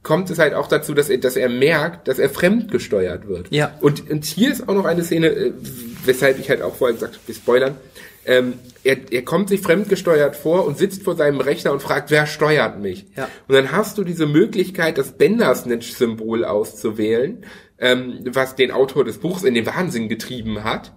kommt es halt auch dazu, dass er, dass er merkt, dass er fremdgesteuert wird. Ja. Und, und hier ist auch noch eine Szene, äh, weshalb ich halt auch vorher gesagt habe, wir spoilern. Ähm, er, er kommt sich fremdgesteuert vor und sitzt vor seinem Rechner und fragt, wer steuert mich? Ja. Und dann hast du diese Möglichkeit, das Bandersnatch-Symbol auszuwählen, ähm, was den Autor des Buchs in den Wahnsinn getrieben hat.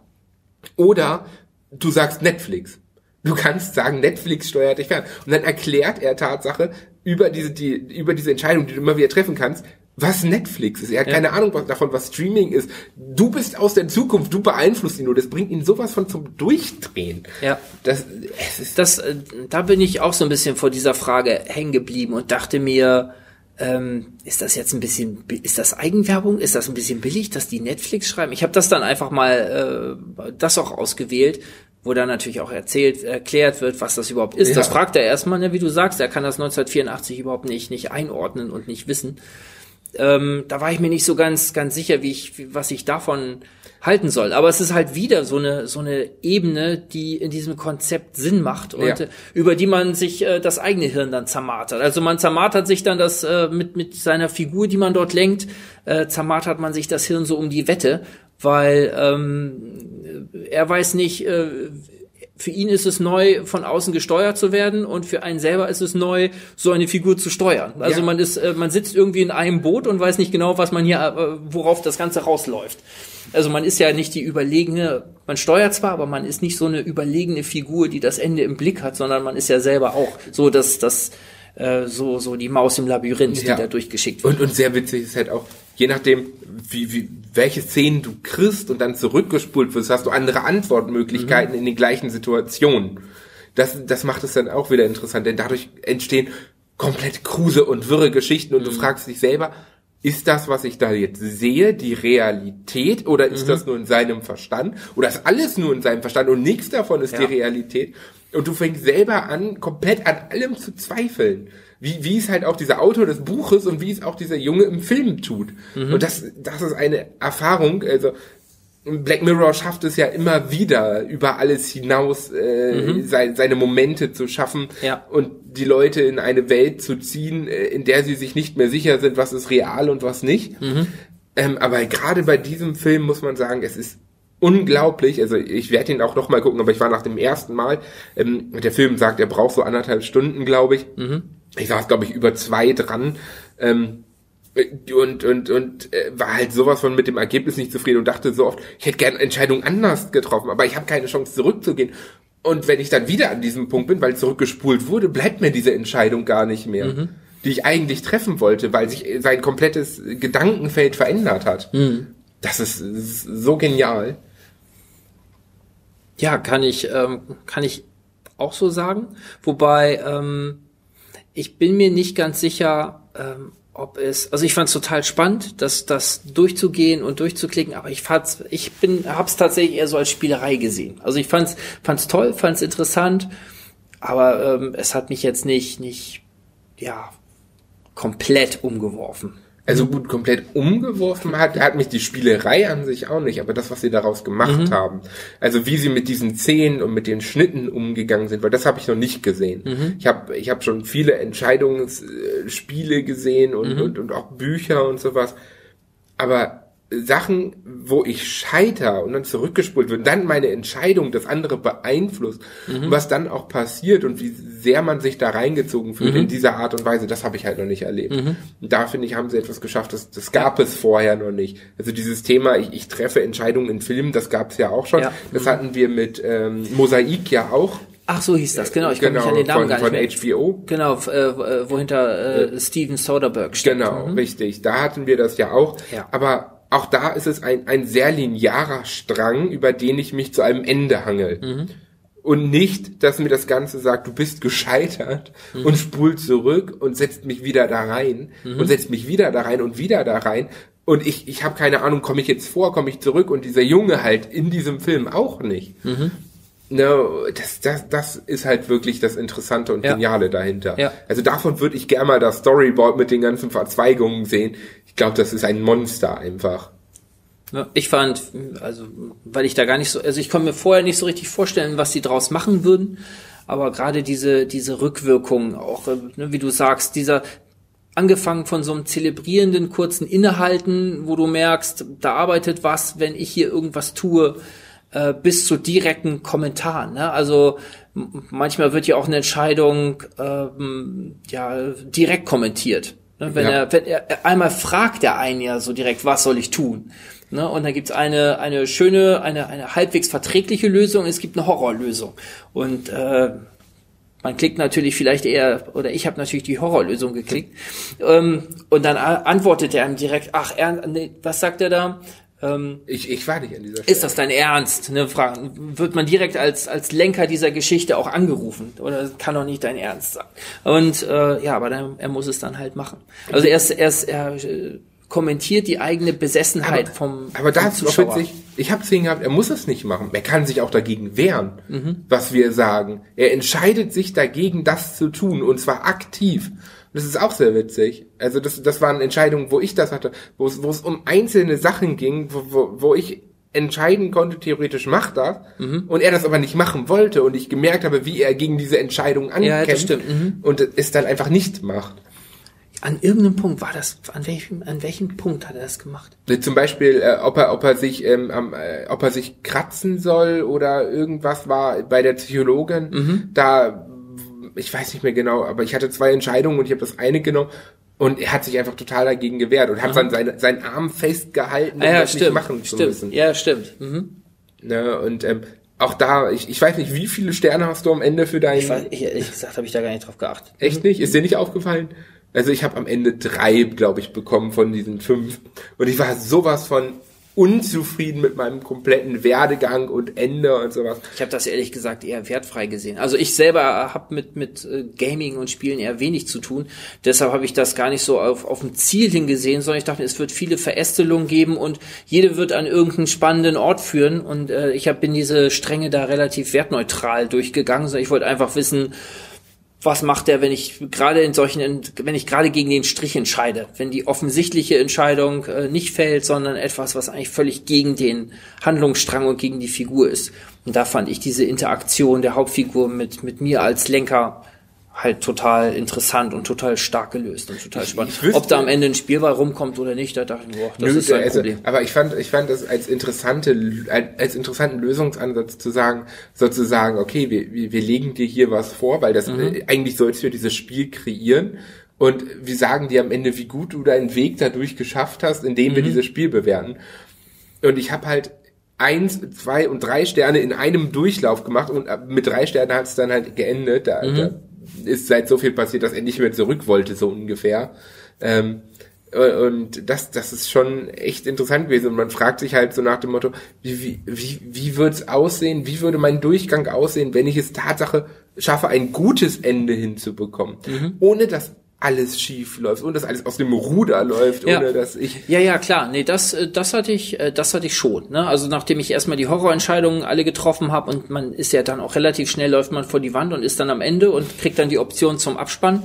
Oder du sagst Netflix. Du kannst sagen, Netflix steuert dich fern. Und dann erklärt er Tatsache über diese, die, über diese Entscheidung, die du immer wieder treffen kannst, was Netflix ist. Er hat ja. keine Ahnung davon, was Streaming ist. Du bist aus der Zukunft, du beeinflusst ihn nur. Das bringt ihn sowas von zum Durchdrehen. Ja. Das, es ist das, äh, da bin ich auch so ein bisschen vor dieser Frage hängen geblieben und dachte mir, ähm, ist das jetzt ein bisschen, ist das Eigenwerbung? Ist das ein bisschen billig, dass die Netflix schreiben? Ich habe das dann einfach mal äh, das auch ausgewählt, wo dann natürlich auch erzählt, erklärt wird, was das überhaupt ist. Ja. Das fragt er erstmal, ne, wie du sagst, er kann das 1984 überhaupt nicht, nicht einordnen und nicht wissen ähm, da war ich mir nicht so ganz, ganz sicher, wie ich, wie, was ich davon halten soll. Aber es ist halt wieder so eine, so eine Ebene, die in diesem Konzept Sinn macht und ja. äh, über die man sich äh, das eigene Hirn dann zermartert. Also man zermartert sich dann das äh, mit, mit seiner Figur, die man dort lenkt, äh, zermartert man sich das Hirn so um die Wette, weil ähm, er weiß nicht, äh, für ihn ist es neu, von außen gesteuert zu werden und für einen selber ist es neu, so eine Figur zu steuern. Also ja. man ist, äh, man sitzt irgendwie in einem Boot und weiß nicht genau, was man hier, äh, worauf das Ganze rausläuft. Also man ist ja nicht die überlegene, man steuert zwar, aber man ist nicht so eine überlegene Figur, die das Ende im Blick hat, sondern man ist ja selber auch so, dass das äh, so so die Maus im Labyrinth, ja. die da durchgeschickt wird. Und, und sehr witzig ist halt auch, je nachdem, wie, wie, welche Szenen du kriegst und dann zurückgespult wirst, hast du andere Antwortmöglichkeiten mhm. in den gleichen Situationen. Das, das macht es dann auch wieder interessant, denn dadurch entstehen komplett kruse und wirre Geschichten und mhm. du fragst dich selber, ist das, was ich da jetzt sehe, die Realität oder ist mhm. das nur in seinem Verstand oder ist alles nur in seinem Verstand und nichts davon ist ja. die Realität und du fängst selber an, komplett an allem zu zweifeln wie, wie es halt auch dieser Autor des Buches und wie es auch dieser Junge im Film tut. Mhm. Und das, das ist eine Erfahrung, also Black Mirror schafft es ja immer wieder, über alles hinaus äh, mhm. seine, seine Momente zu schaffen ja. und die Leute in eine Welt zu ziehen, äh, in der sie sich nicht mehr sicher sind, was ist real und was nicht. Mhm. Ähm, aber gerade bei diesem Film muss man sagen, es ist unglaublich. Also ich werde ihn auch noch mal gucken, aber ich war nach dem ersten Mal. Ähm, der Film sagt, er braucht so anderthalb Stunden, glaube ich. Mhm ich saß, glaube ich, über zwei dran. Ähm, und und und äh, war halt sowas von mit dem Ergebnis nicht zufrieden und dachte so oft, ich hätte gerne Entscheidungen anders getroffen, aber ich habe keine Chance zurückzugehen. Und wenn ich dann wieder an diesem Punkt bin, weil zurückgespult wurde, bleibt mir diese Entscheidung gar nicht mehr, mhm. die ich eigentlich treffen wollte, weil sich sein komplettes Gedankenfeld verändert hat. Mhm. Das ist, ist so genial. Ja, kann ich ähm, kann ich auch so sagen. Wobei ähm, ich bin mir nicht ganz sicher, ähm, ob es, also ich fand es total spannend, das, das durchzugehen und durchzuklicken, aber ich fand's, ich bin, hab's tatsächlich eher so als Spielerei gesehen. Also ich fand's, fand's toll, fand's interessant, aber ähm, es hat mich jetzt nicht, nicht, ja, komplett umgeworfen. Also gut, komplett umgeworfen hat, hat mich die Spielerei an sich auch nicht, aber das, was sie daraus gemacht mhm. haben. Also wie sie mit diesen Szenen und mit den Schnitten umgegangen sind, weil das habe ich noch nicht gesehen. Mhm. Ich habe ich hab schon viele Entscheidungsspiele gesehen und, mhm. und, und auch Bücher und sowas. Aber Sachen, wo ich scheiter und dann zurückgespult wird, dann meine Entscheidung das andere beeinflusst, mhm. was dann auch passiert und wie sehr man sich da reingezogen fühlt mhm. in dieser Art und Weise, das habe ich halt noch nicht erlebt. Mhm. Da finde ich, haben sie etwas geschafft, das, das gab es vorher noch nicht. Also dieses Thema, ich, ich treffe Entscheidungen in Filmen, das gab es ja auch schon. Ja. Das mhm. hatten wir mit ähm, Mosaik ja auch. Ach so hieß das, genau. Ich genau, kann mich an den Namen von, gar nicht von mehr. HBO. Genau, äh, wohinter äh, Steven Soderbergh steht. Genau, mhm. richtig. Da hatten wir das ja auch. Ja. Aber auch da ist es ein, ein sehr linearer Strang, über den ich mich zu einem Ende hangel. Mhm. Und nicht, dass mir das Ganze sagt, du bist gescheitert mhm. und spult zurück und setzt mich wieder da rein mhm. und setzt mich wieder da rein und wieder da rein. Und ich, ich habe keine Ahnung, komme ich jetzt vor, komme ich zurück und dieser Junge halt in diesem Film auch nicht. No, das, das, das ist halt wirklich das Interessante und Geniale ja. dahinter. Ja. Also davon würde ich gerne mal das Storyboard mit den ganzen Verzweigungen sehen. Ich glaube, das ist ein Monster einfach. Ja, ich fand, also, weil ich da gar nicht so, also ich konnte mir vorher nicht so richtig vorstellen, was sie draus machen würden. Aber gerade diese, diese Rückwirkung, auch, äh, ne, wie du sagst, dieser, angefangen von so einem zelebrierenden kurzen Innehalten, wo du merkst, da arbeitet was, wenn ich hier irgendwas tue äh, bis zu direkten Kommentaren. Ne? Also manchmal wird ja auch eine Entscheidung ähm, ja direkt kommentiert. Ne? Wenn, ja. er, wenn er einmal fragt er einen ja so direkt, was soll ich tun? Ne? Und dann gibt's eine eine schöne, eine eine halbwegs verträgliche Lösung. Es gibt eine Horrorlösung und äh, man klickt natürlich vielleicht eher, oder ich habe natürlich die Horrorlösung geklickt. Ähm, und dann antwortet er ihm direkt, ach, er, nee, was sagt er da? Ähm, ich, ich war nicht an dieser Stelle. Ist das dein Ernst? Ne, fragen. Wird man direkt als, als Lenker dieser Geschichte auch angerufen? Oder kann doch nicht dein Ernst sein? Und äh, ja, aber dann, er muss es dann halt machen. Also er, ist, er, ist, er äh, kommentiert die eigene Besessenheit aber, vom Aber da ist auch witzig, ich habe gesehen gehabt, er muss es nicht machen. Er kann sich auch dagegen wehren, mhm. was wir sagen. Er entscheidet sich dagegen, das zu tun, und zwar aktiv. Das ist auch sehr witzig. Also das, das waren Entscheidungen, wo ich das hatte, wo es, wo es um einzelne Sachen ging, wo, wo, wo ich entscheiden konnte, theoretisch macht das, mhm. und er das aber nicht machen wollte und ich gemerkt habe, wie er gegen diese Entscheidung ankämpft ja, mhm. und es dann einfach nicht macht. An irgendeinem Punkt war das, an welchem, an welchem Punkt hat er das gemacht? Zum Beispiel, äh, ob er, ob er sich, ähm, äh, ob er sich kratzen soll oder irgendwas war bei der Psychologin, mhm. da ich weiß nicht mehr genau, aber ich hatte zwei Entscheidungen und ich habe das eine genommen und er hat sich einfach total dagegen gewehrt und hat dann seine, seinen Arm festgehalten, um ah, ja, das stimmt, nicht machen zu stimmt. müssen. Ja, stimmt. Mhm. Ne, und ähm, auch da, ich, ich weiß nicht, wie viele Sterne hast du am Ende für deinen... Ich weiß, ehrlich gesagt habe ich da gar nicht drauf geachtet. Echt nicht? Ist dir nicht aufgefallen? Also ich habe am Ende drei, glaube ich, bekommen von diesen fünf. Und ich war sowas von unzufrieden mit meinem kompletten Werdegang und Ende und sowas. Ich habe das ehrlich gesagt eher wertfrei gesehen. Also ich selber habe mit mit äh, Gaming und Spielen eher wenig zu tun. Deshalb habe ich das gar nicht so auf auf ein Ziel hingesehen, sondern ich dachte, es wird viele Verästelungen geben und jede wird an irgendeinen spannenden Ort führen. Und äh, ich hab, bin diese Stränge da relativ wertneutral durchgegangen. So, ich wollte einfach wissen, was macht er, wenn ich gerade in solchen, wenn ich gerade gegen den Strich entscheide, wenn die offensichtliche Entscheidung äh, nicht fällt, sondern etwas, was eigentlich völlig gegen den Handlungsstrang und gegen die Figur ist. Und da fand ich diese Interaktion der Hauptfigur mit, mit mir als Lenker halt total interessant und total stark gelöst und total spannend. Ich, ich Ob da am Ende ein Spielball rumkommt oder nicht, da dachte ich, boah, das Nö, ist ein also, Problem. Aber ich fand, ich fand das als interessante, als interessanten Lösungsansatz zu sagen, sozusagen, okay, wir, wir legen dir hier was vor, weil das mhm. Äh, eigentlich sollst du dieses Spiel kreieren. Und wir sagen dir am Ende, wie gut du deinen Weg dadurch geschafft hast, indem wir mhm. dieses Spiel bewerten. Und ich habe halt eins, zwei und drei Sterne in einem Durchlauf gemacht und mit drei Sternen hat es dann halt geendet. Da, mhm. da ist seit so viel passiert, dass er nicht mehr zurück wollte, so ungefähr. Ähm, und das, das ist schon echt interessant gewesen. Und man fragt sich halt so nach dem Motto, wie, wie, wie, wie würde es aussehen? Wie würde mein Durchgang aussehen, wenn ich es Tatsache schaffe, ein gutes Ende hinzubekommen? Mhm. Ohne dass alles schief läuft und dass alles aus dem Ruder läuft, Ja. ohne dass ich Ja, ja, klar. Nee, das, äh, das hatte ich, äh, das hatte ich schon. Ne? Also nachdem ich erstmal die Horrorentscheidungen alle getroffen habe und man ist ja dann auch relativ schnell läuft man vor die Wand und ist dann am Ende und kriegt dann die Option zum Abspann.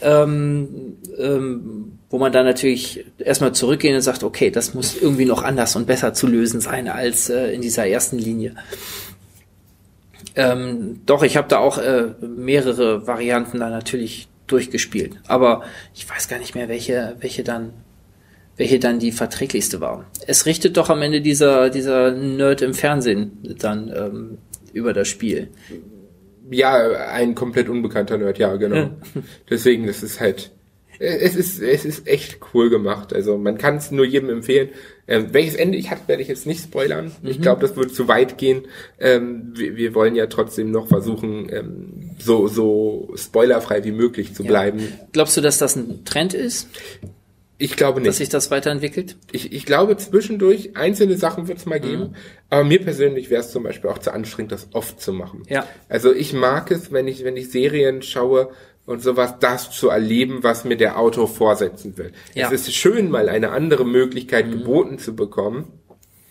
Ähm, ähm, wo man dann natürlich erstmal zurückgehen und sagt, okay, das muss irgendwie noch anders und besser zu lösen sein als äh, in dieser ersten Linie. Ähm, doch, ich habe da auch äh, mehrere Varianten da natürlich durchgespielt. Aber ich weiß gar nicht mehr, welche, welche dann, welche dann die verträglichste war. Es richtet doch am Ende dieser, dieser Nerd im Fernsehen dann ähm, über das Spiel. ja, ein komplett unbekannter Nerd, ja, genau. Deswegen, das ist halt, es ist, es ist echt cool gemacht. Also man kann es nur jedem empfehlen. Ähm, welches Ende ich hatte, werde ich jetzt nicht spoilern. Ich glaube, das würde zu weit gehen. Ähm, wir, wir wollen ja trotzdem noch versuchen, ähm, so, so spoilerfrei wie möglich zu bleiben. Glaubst du, dass das ein Trend ist, Ich glaube dass nicht. sich das weiterentwickelt? Ich, ich glaube, zwischendurch einzelne Sachen wird es mal geben. Mhm. Aber mir persönlich wäre es zum Beispiel auch zu anstrengend, das oft zu machen. Ja. Also ich mag es, wenn ich, wenn ich Serien schaue und sowas, das zu erleben, was mir der Autor vorsetzen will. Ja. Mhm. Es ist schön, mal eine andere Möglichkeit geboten zu bekommen.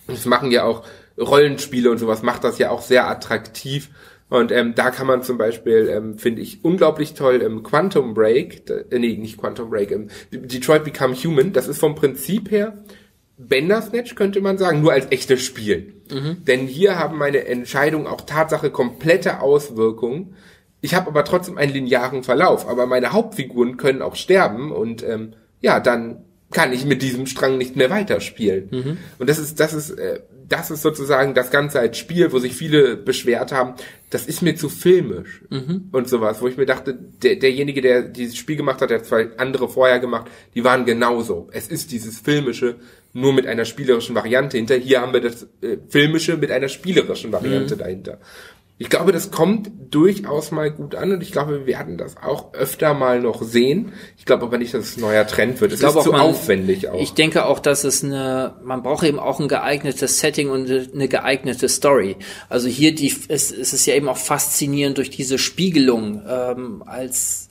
Das machen ja auch Rollenspiele und sowas, macht das ja auch sehr attraktiv. Und ähm, da kann man zum Beispiel, ähm, finde ich, unglaublich toll im Quantum Break, äh, nee, nicht Quantum Break, im Detroit Become Human, das ist vom Prinzip her Bandersnatch, könnte man sagen, nur als echtes Spiel. Denn hier haben meine Entscheidungen auch Tatsache komplette Auswirkungen. Ich habe aber trotzdem einen linearen Verlauf, aber meine Hauptfiguren können auch sterben und ähm, ja, dann kann ich mit diesem Strang nicht mehr weiterspielen. Und das ist, das ist, äh, das ist sozusagen das Ganze als Spiel, wo sich viele beschwert haben, das ist mir zu filmisch und sowas, wo ich mir dachte, der, derjenige, der dieses Spiel gemacht hat, der hat zwei andere vorher gemacht, die waren genauso. Es ist dieses filmische, nur mit einer spielerischen Variante hinter. Hier haben wir das äh, filmische mit einer spielerischen Variante dahinter. Ich glaube, das kommt durchaus mal gut an und ich glaube, wir werden das auch öfter mal noch sehen. Ich glaube aber nicht, dass es ein neuer Trend wird. Es ist zu auch, man- aufwendig auch. Ich denke auch, dass es eine, man braucht eben auch ein geeignetes Setting und eine geeignete Story. Also hier die, es, es ist ja eben auch faszinierend durch diese Spiegelung. Ähm, als,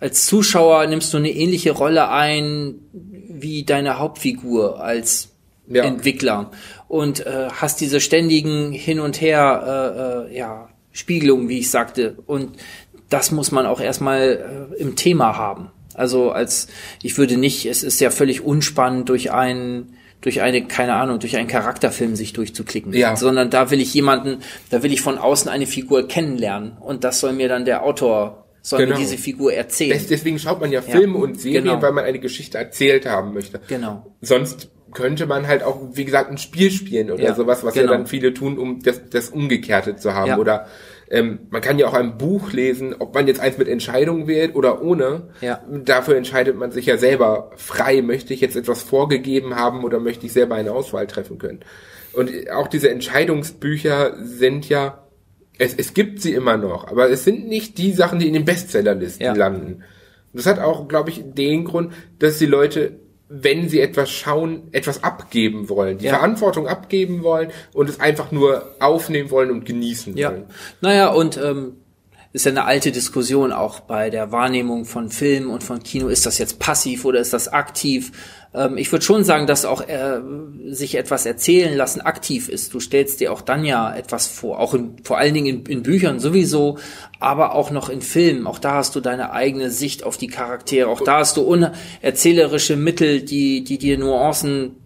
als Zuschauer nimmst du eine ähnliche Rolle ein wie deine Hauptfigur als Ja. Entwickler und äh, hast diese ständigen hin und her äh, äh, ja Spiegelungen, wie ich sagte und das muss man auch erstmal äh, im Thema haben. Also als ich würde nicht, es ist ja völlig unspannend durch einen durch eine keine Ahnung durch einen Charakterfilm sich durchzuklicken, Ja. sondern da will ich jemanden, da will ich von außen eine Figur kennenlernen und das soll mir dann der Autor soll Genau. mir diese Figur erzählen. Des- Deswegen schaut man ja Filme und Serien, genau. weil man eine Geschichte erzählt haben möchte. Genau. Sonst könnte man halt auch, wie gesagt, ein Spiel spielen oder Ja, sowas, was genau. ja dann viele tun, um das, das Umgekehrte zu haben. Ja. Oder ähm, man kann ja auch ein Buch lesen, ob man jetzt eins mit Entscheidung wählt oder ohne. Ja. Dafür entscheidet man sich ja selber frei. Möchte ich jetzt etwas vorgegeben haben oder möchte ich selber eine Auswahl treffen können? Und auch diese Entscheidungsbücher sind ja, es, es gibt sie immer noch, aber es sind nicht die Sachen, die in den Bestsellerlisten Ja. landen. Und das hat auch, glaube ich, den Grund, dass die Leute, wenn sie etwas schauen, etwas abgeben wollen, die Ja. Verantwortung abgeben wollen und es einfach nur aufnehmen wollen und genießen Ja. wollen. Naja, und ähm, ist ja eine alte Diskussion auch bei der Wahrnehmung von Film und von Kino. Ist das jetzt passiv oder ist das aktiv? Ähm, ich würde schon sagen, dass auch äh, sich etwas erzählen lassen aktiv ist. Du stellst dir auch dann ja etwas vor, auch in, vor allen Dingen in, in Büchern sowieso, aber auch noch in Filmen. Auch da hast du deine eigene Sicht auf die Charaktere. Auch da hast du unerzählerische Mittel, die, die dir Nuancen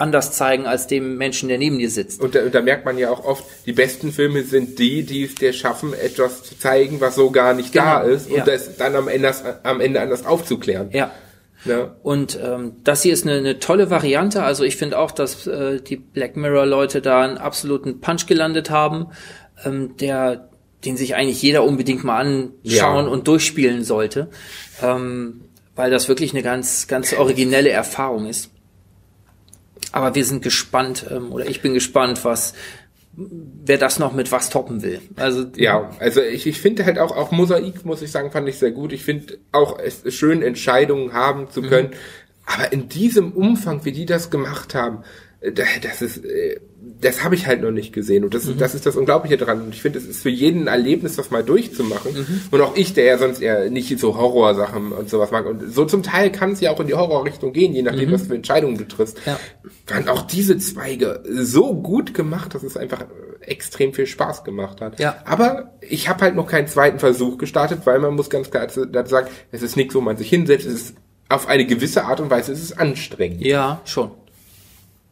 anders zeigen als dem Menschen, der neben dir sitzt. Und da, und da merkt man ja auch oft, die besten Filme sind die, die es dir schaffen, etwas zu zeigen, was so gar nicht da Genau, ist ja. und das dann am Ende, am Ende anders aufzuklären. Ja. Ne? Und ähm, das hier ist eine, eine tolle Variante. Also ich finde auch, dass äh, die Black Mirror Leute da einen absoluten Punch gelandet haben, ähm, der den sich eigentlich jeder unbedingt mal anschauen Ja. und durchspielen sollte, ähm, weil das wirklich eine ganz ganz originelle Erfahrung ist. Aber wir sind gespannt ähm, oder ich bin gespannt, was wer das noch mit was toppen will. Also Ja, also ich, ich finde halt auch, auch Mosaik, muss ich sagen, fand ich sehr gut. Ich finde auch es schön, Entscheidungen haben zu können. Aber in diesem Umfang, wie die das gemacht haben, das ist, äh, das habe ich halt noch nicht gesehen und das, mhm. das ist das Unglaubliche dran und ich finde, es ist für jeden ein Erlebnis, das mal durchzumachen mhm. und auch ich, der ja sonst eher nicht so Horrorsachen und sowas mag und so zum Teil kann es ja auch in die Horrorrichtung gehen, je nachdem, mhm. was für Entscheidungen du triffst, ja. waren auch diese Zweige so gut gemacht, dass es einfach extrem viel Spaß gemacht hat. Ja. Aber ich habe halt noch keinen zweiten Versuch gestartet, weil man muss ganz klar dazu sagen, es ist nichts, wo man sich hinsetzt, es ist auf eine gewisse Art und Weise ist es anstrengend. Ja, schon.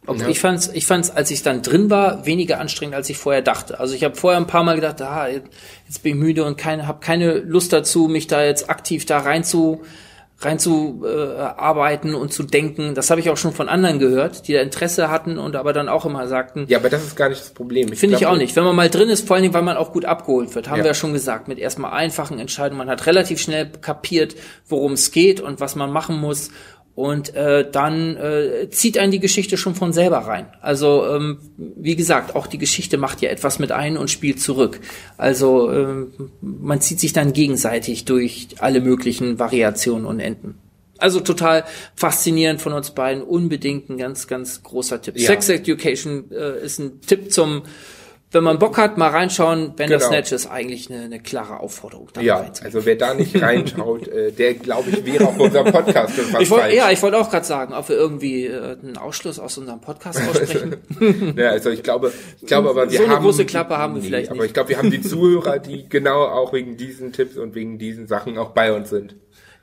Okay, ja. Ich fand's, ich fand's, als ich dann drin war, weniger anstrengend, als ich vorher dachte. Also ich habe vorher ein paar Mal gedacht, ah, jetzt bin ich müde und keine, habe keine Lust dazu, mich da jetzt aktiv da rein zu rein zu äh, arbeiten und zu denken. Das habe ich auch schon von anderen gehört, die da Interesse hatten und aber dann auch immer sagten. Ja, aber das ist gar nicht das Problem. Finde ich auch nicht. Wenn man mal drin ist, vor allen Dingen, weil man auch gut abgeholt wird, haben ja. wir ja schon gesagt, mit erstmal einfachen Entscheidungen. Man hat relativ schnell kapiert, worum es geht und was man machen muss. Und äh, dann äh, zieht einen die Geschichte schon von selber rein. Also ähm, wie gesagt, auch die Geschichte macht ja etwas mit ein und spielt zurück. Also ähm, man zieht sich dann gegenseitig durch alle möglichen Variationen und Enden. Also total faszinierend von uns beiden. Unbedingt ein ganz, ganz großer Tipp. Ja. Sex Education äh, ist ein Tipp zum wenn man Bock hat, mal reinschauen, Bandersnatch genau. ist eigentlich eine, eine klare Aufforderung. Ja, also wer da nicht reinschaut, äh, der glaube ich wäre auf unserem Podcast ich wollt, Ja, ich wollte auch gerade sagen, ob wir irgendwie äh, einen Ausschluss aus unserem Podcast aussprechen. ja, also ich glaube, ich glaube aber wir so haben... So eine große Klappe haben wir nee, vielleicht nicht. Aber ich glaube, wir haben die Zuhörer, die genau auch wegen diesen Tipps und wegen diesen Sachen auch bei uns sind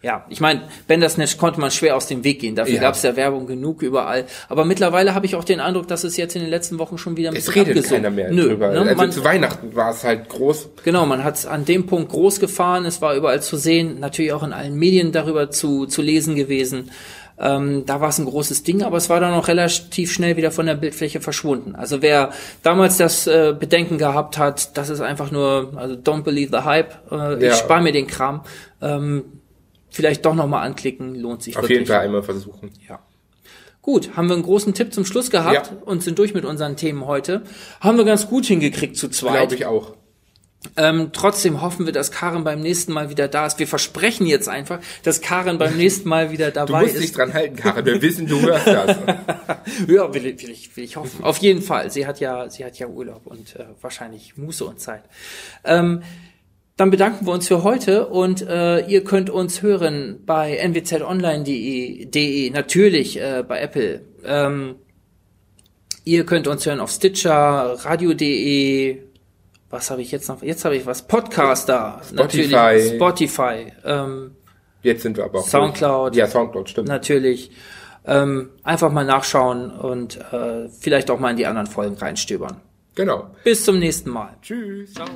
ja, ich meine, Bandersnatch konnte man schwer aus dem Weg gehen. Dafür ja. gab es ja Werbung genug überall. Aber mittlerweile habe ich auch den Eindruck, dass es jetzt in den letzten Wochen schon wieder ein es bisschen redet abgesunken. keiner mehr Nö, drüber. Ne? Also man, zu Weihnachten war es halt groß. Genau, man hat es an dem Punkt groß gefahren. Es war überall zu sehen, natürlich auch in allen Medien darüber zu, zu lesen gewesen. Ähm, da war es ein großes Ding, aber es war dann auch relativ schnell wieder von der Bildfläche verschwunden. Also wer damals das äh, Bedenken gehabt hat, das ist einfach nur, also don't believe the hype, äh, ja. ich spare mir den Kram. Ähm, vielleicht doch nochmal anklicken, lohnt sich Auf wirklich. jeden Fall einmal versuchen. Ja. Gut, haben wir einen großen Tipp zum Schluss gehabt ja. und sind durch mit unseren Themen heute. Haben wir ganz gut hingekriegt zu zweit. Glaube ich auch. Ähm, trotzdem hoffen wir, dass Karen beim nächsten Mal wieder da ist. Wir versprechen jetzt einfach, dass Karen beim nächsten Mal wieder dabei ist. Du musst dich dran halten, Karen. Wir wissen, du hörst das. ja, will, will, ich, will ich hoffen. Auf jeden Fall. Sie hat ja, sie hat ja Urlaub und äh, wahrscheinlich Muße und Zeit. Ähm, dann bedanken wir uns für heute und äh, ihr könnt uns hören bei nwzonline.de, natürlich äh, bei Apple. Ähm, ihr könnt uns hören auf Stitcher, radio.de, was habe ich jetzt noch? Jetzt habe ich was. Podcaster, Spotify. natürlich. Spotify. Ähm, jetzt sind wir aber auch. Soundcloud. Durch. Ja, Soundcloud, stimmt. Natürlich. Ähm, einfach mal nachschauen und äh, vielleicht auch mal in die anderen Folgen reinstöbern. Genau. Bis zum nächsten Mal. Tschüss. Ciao.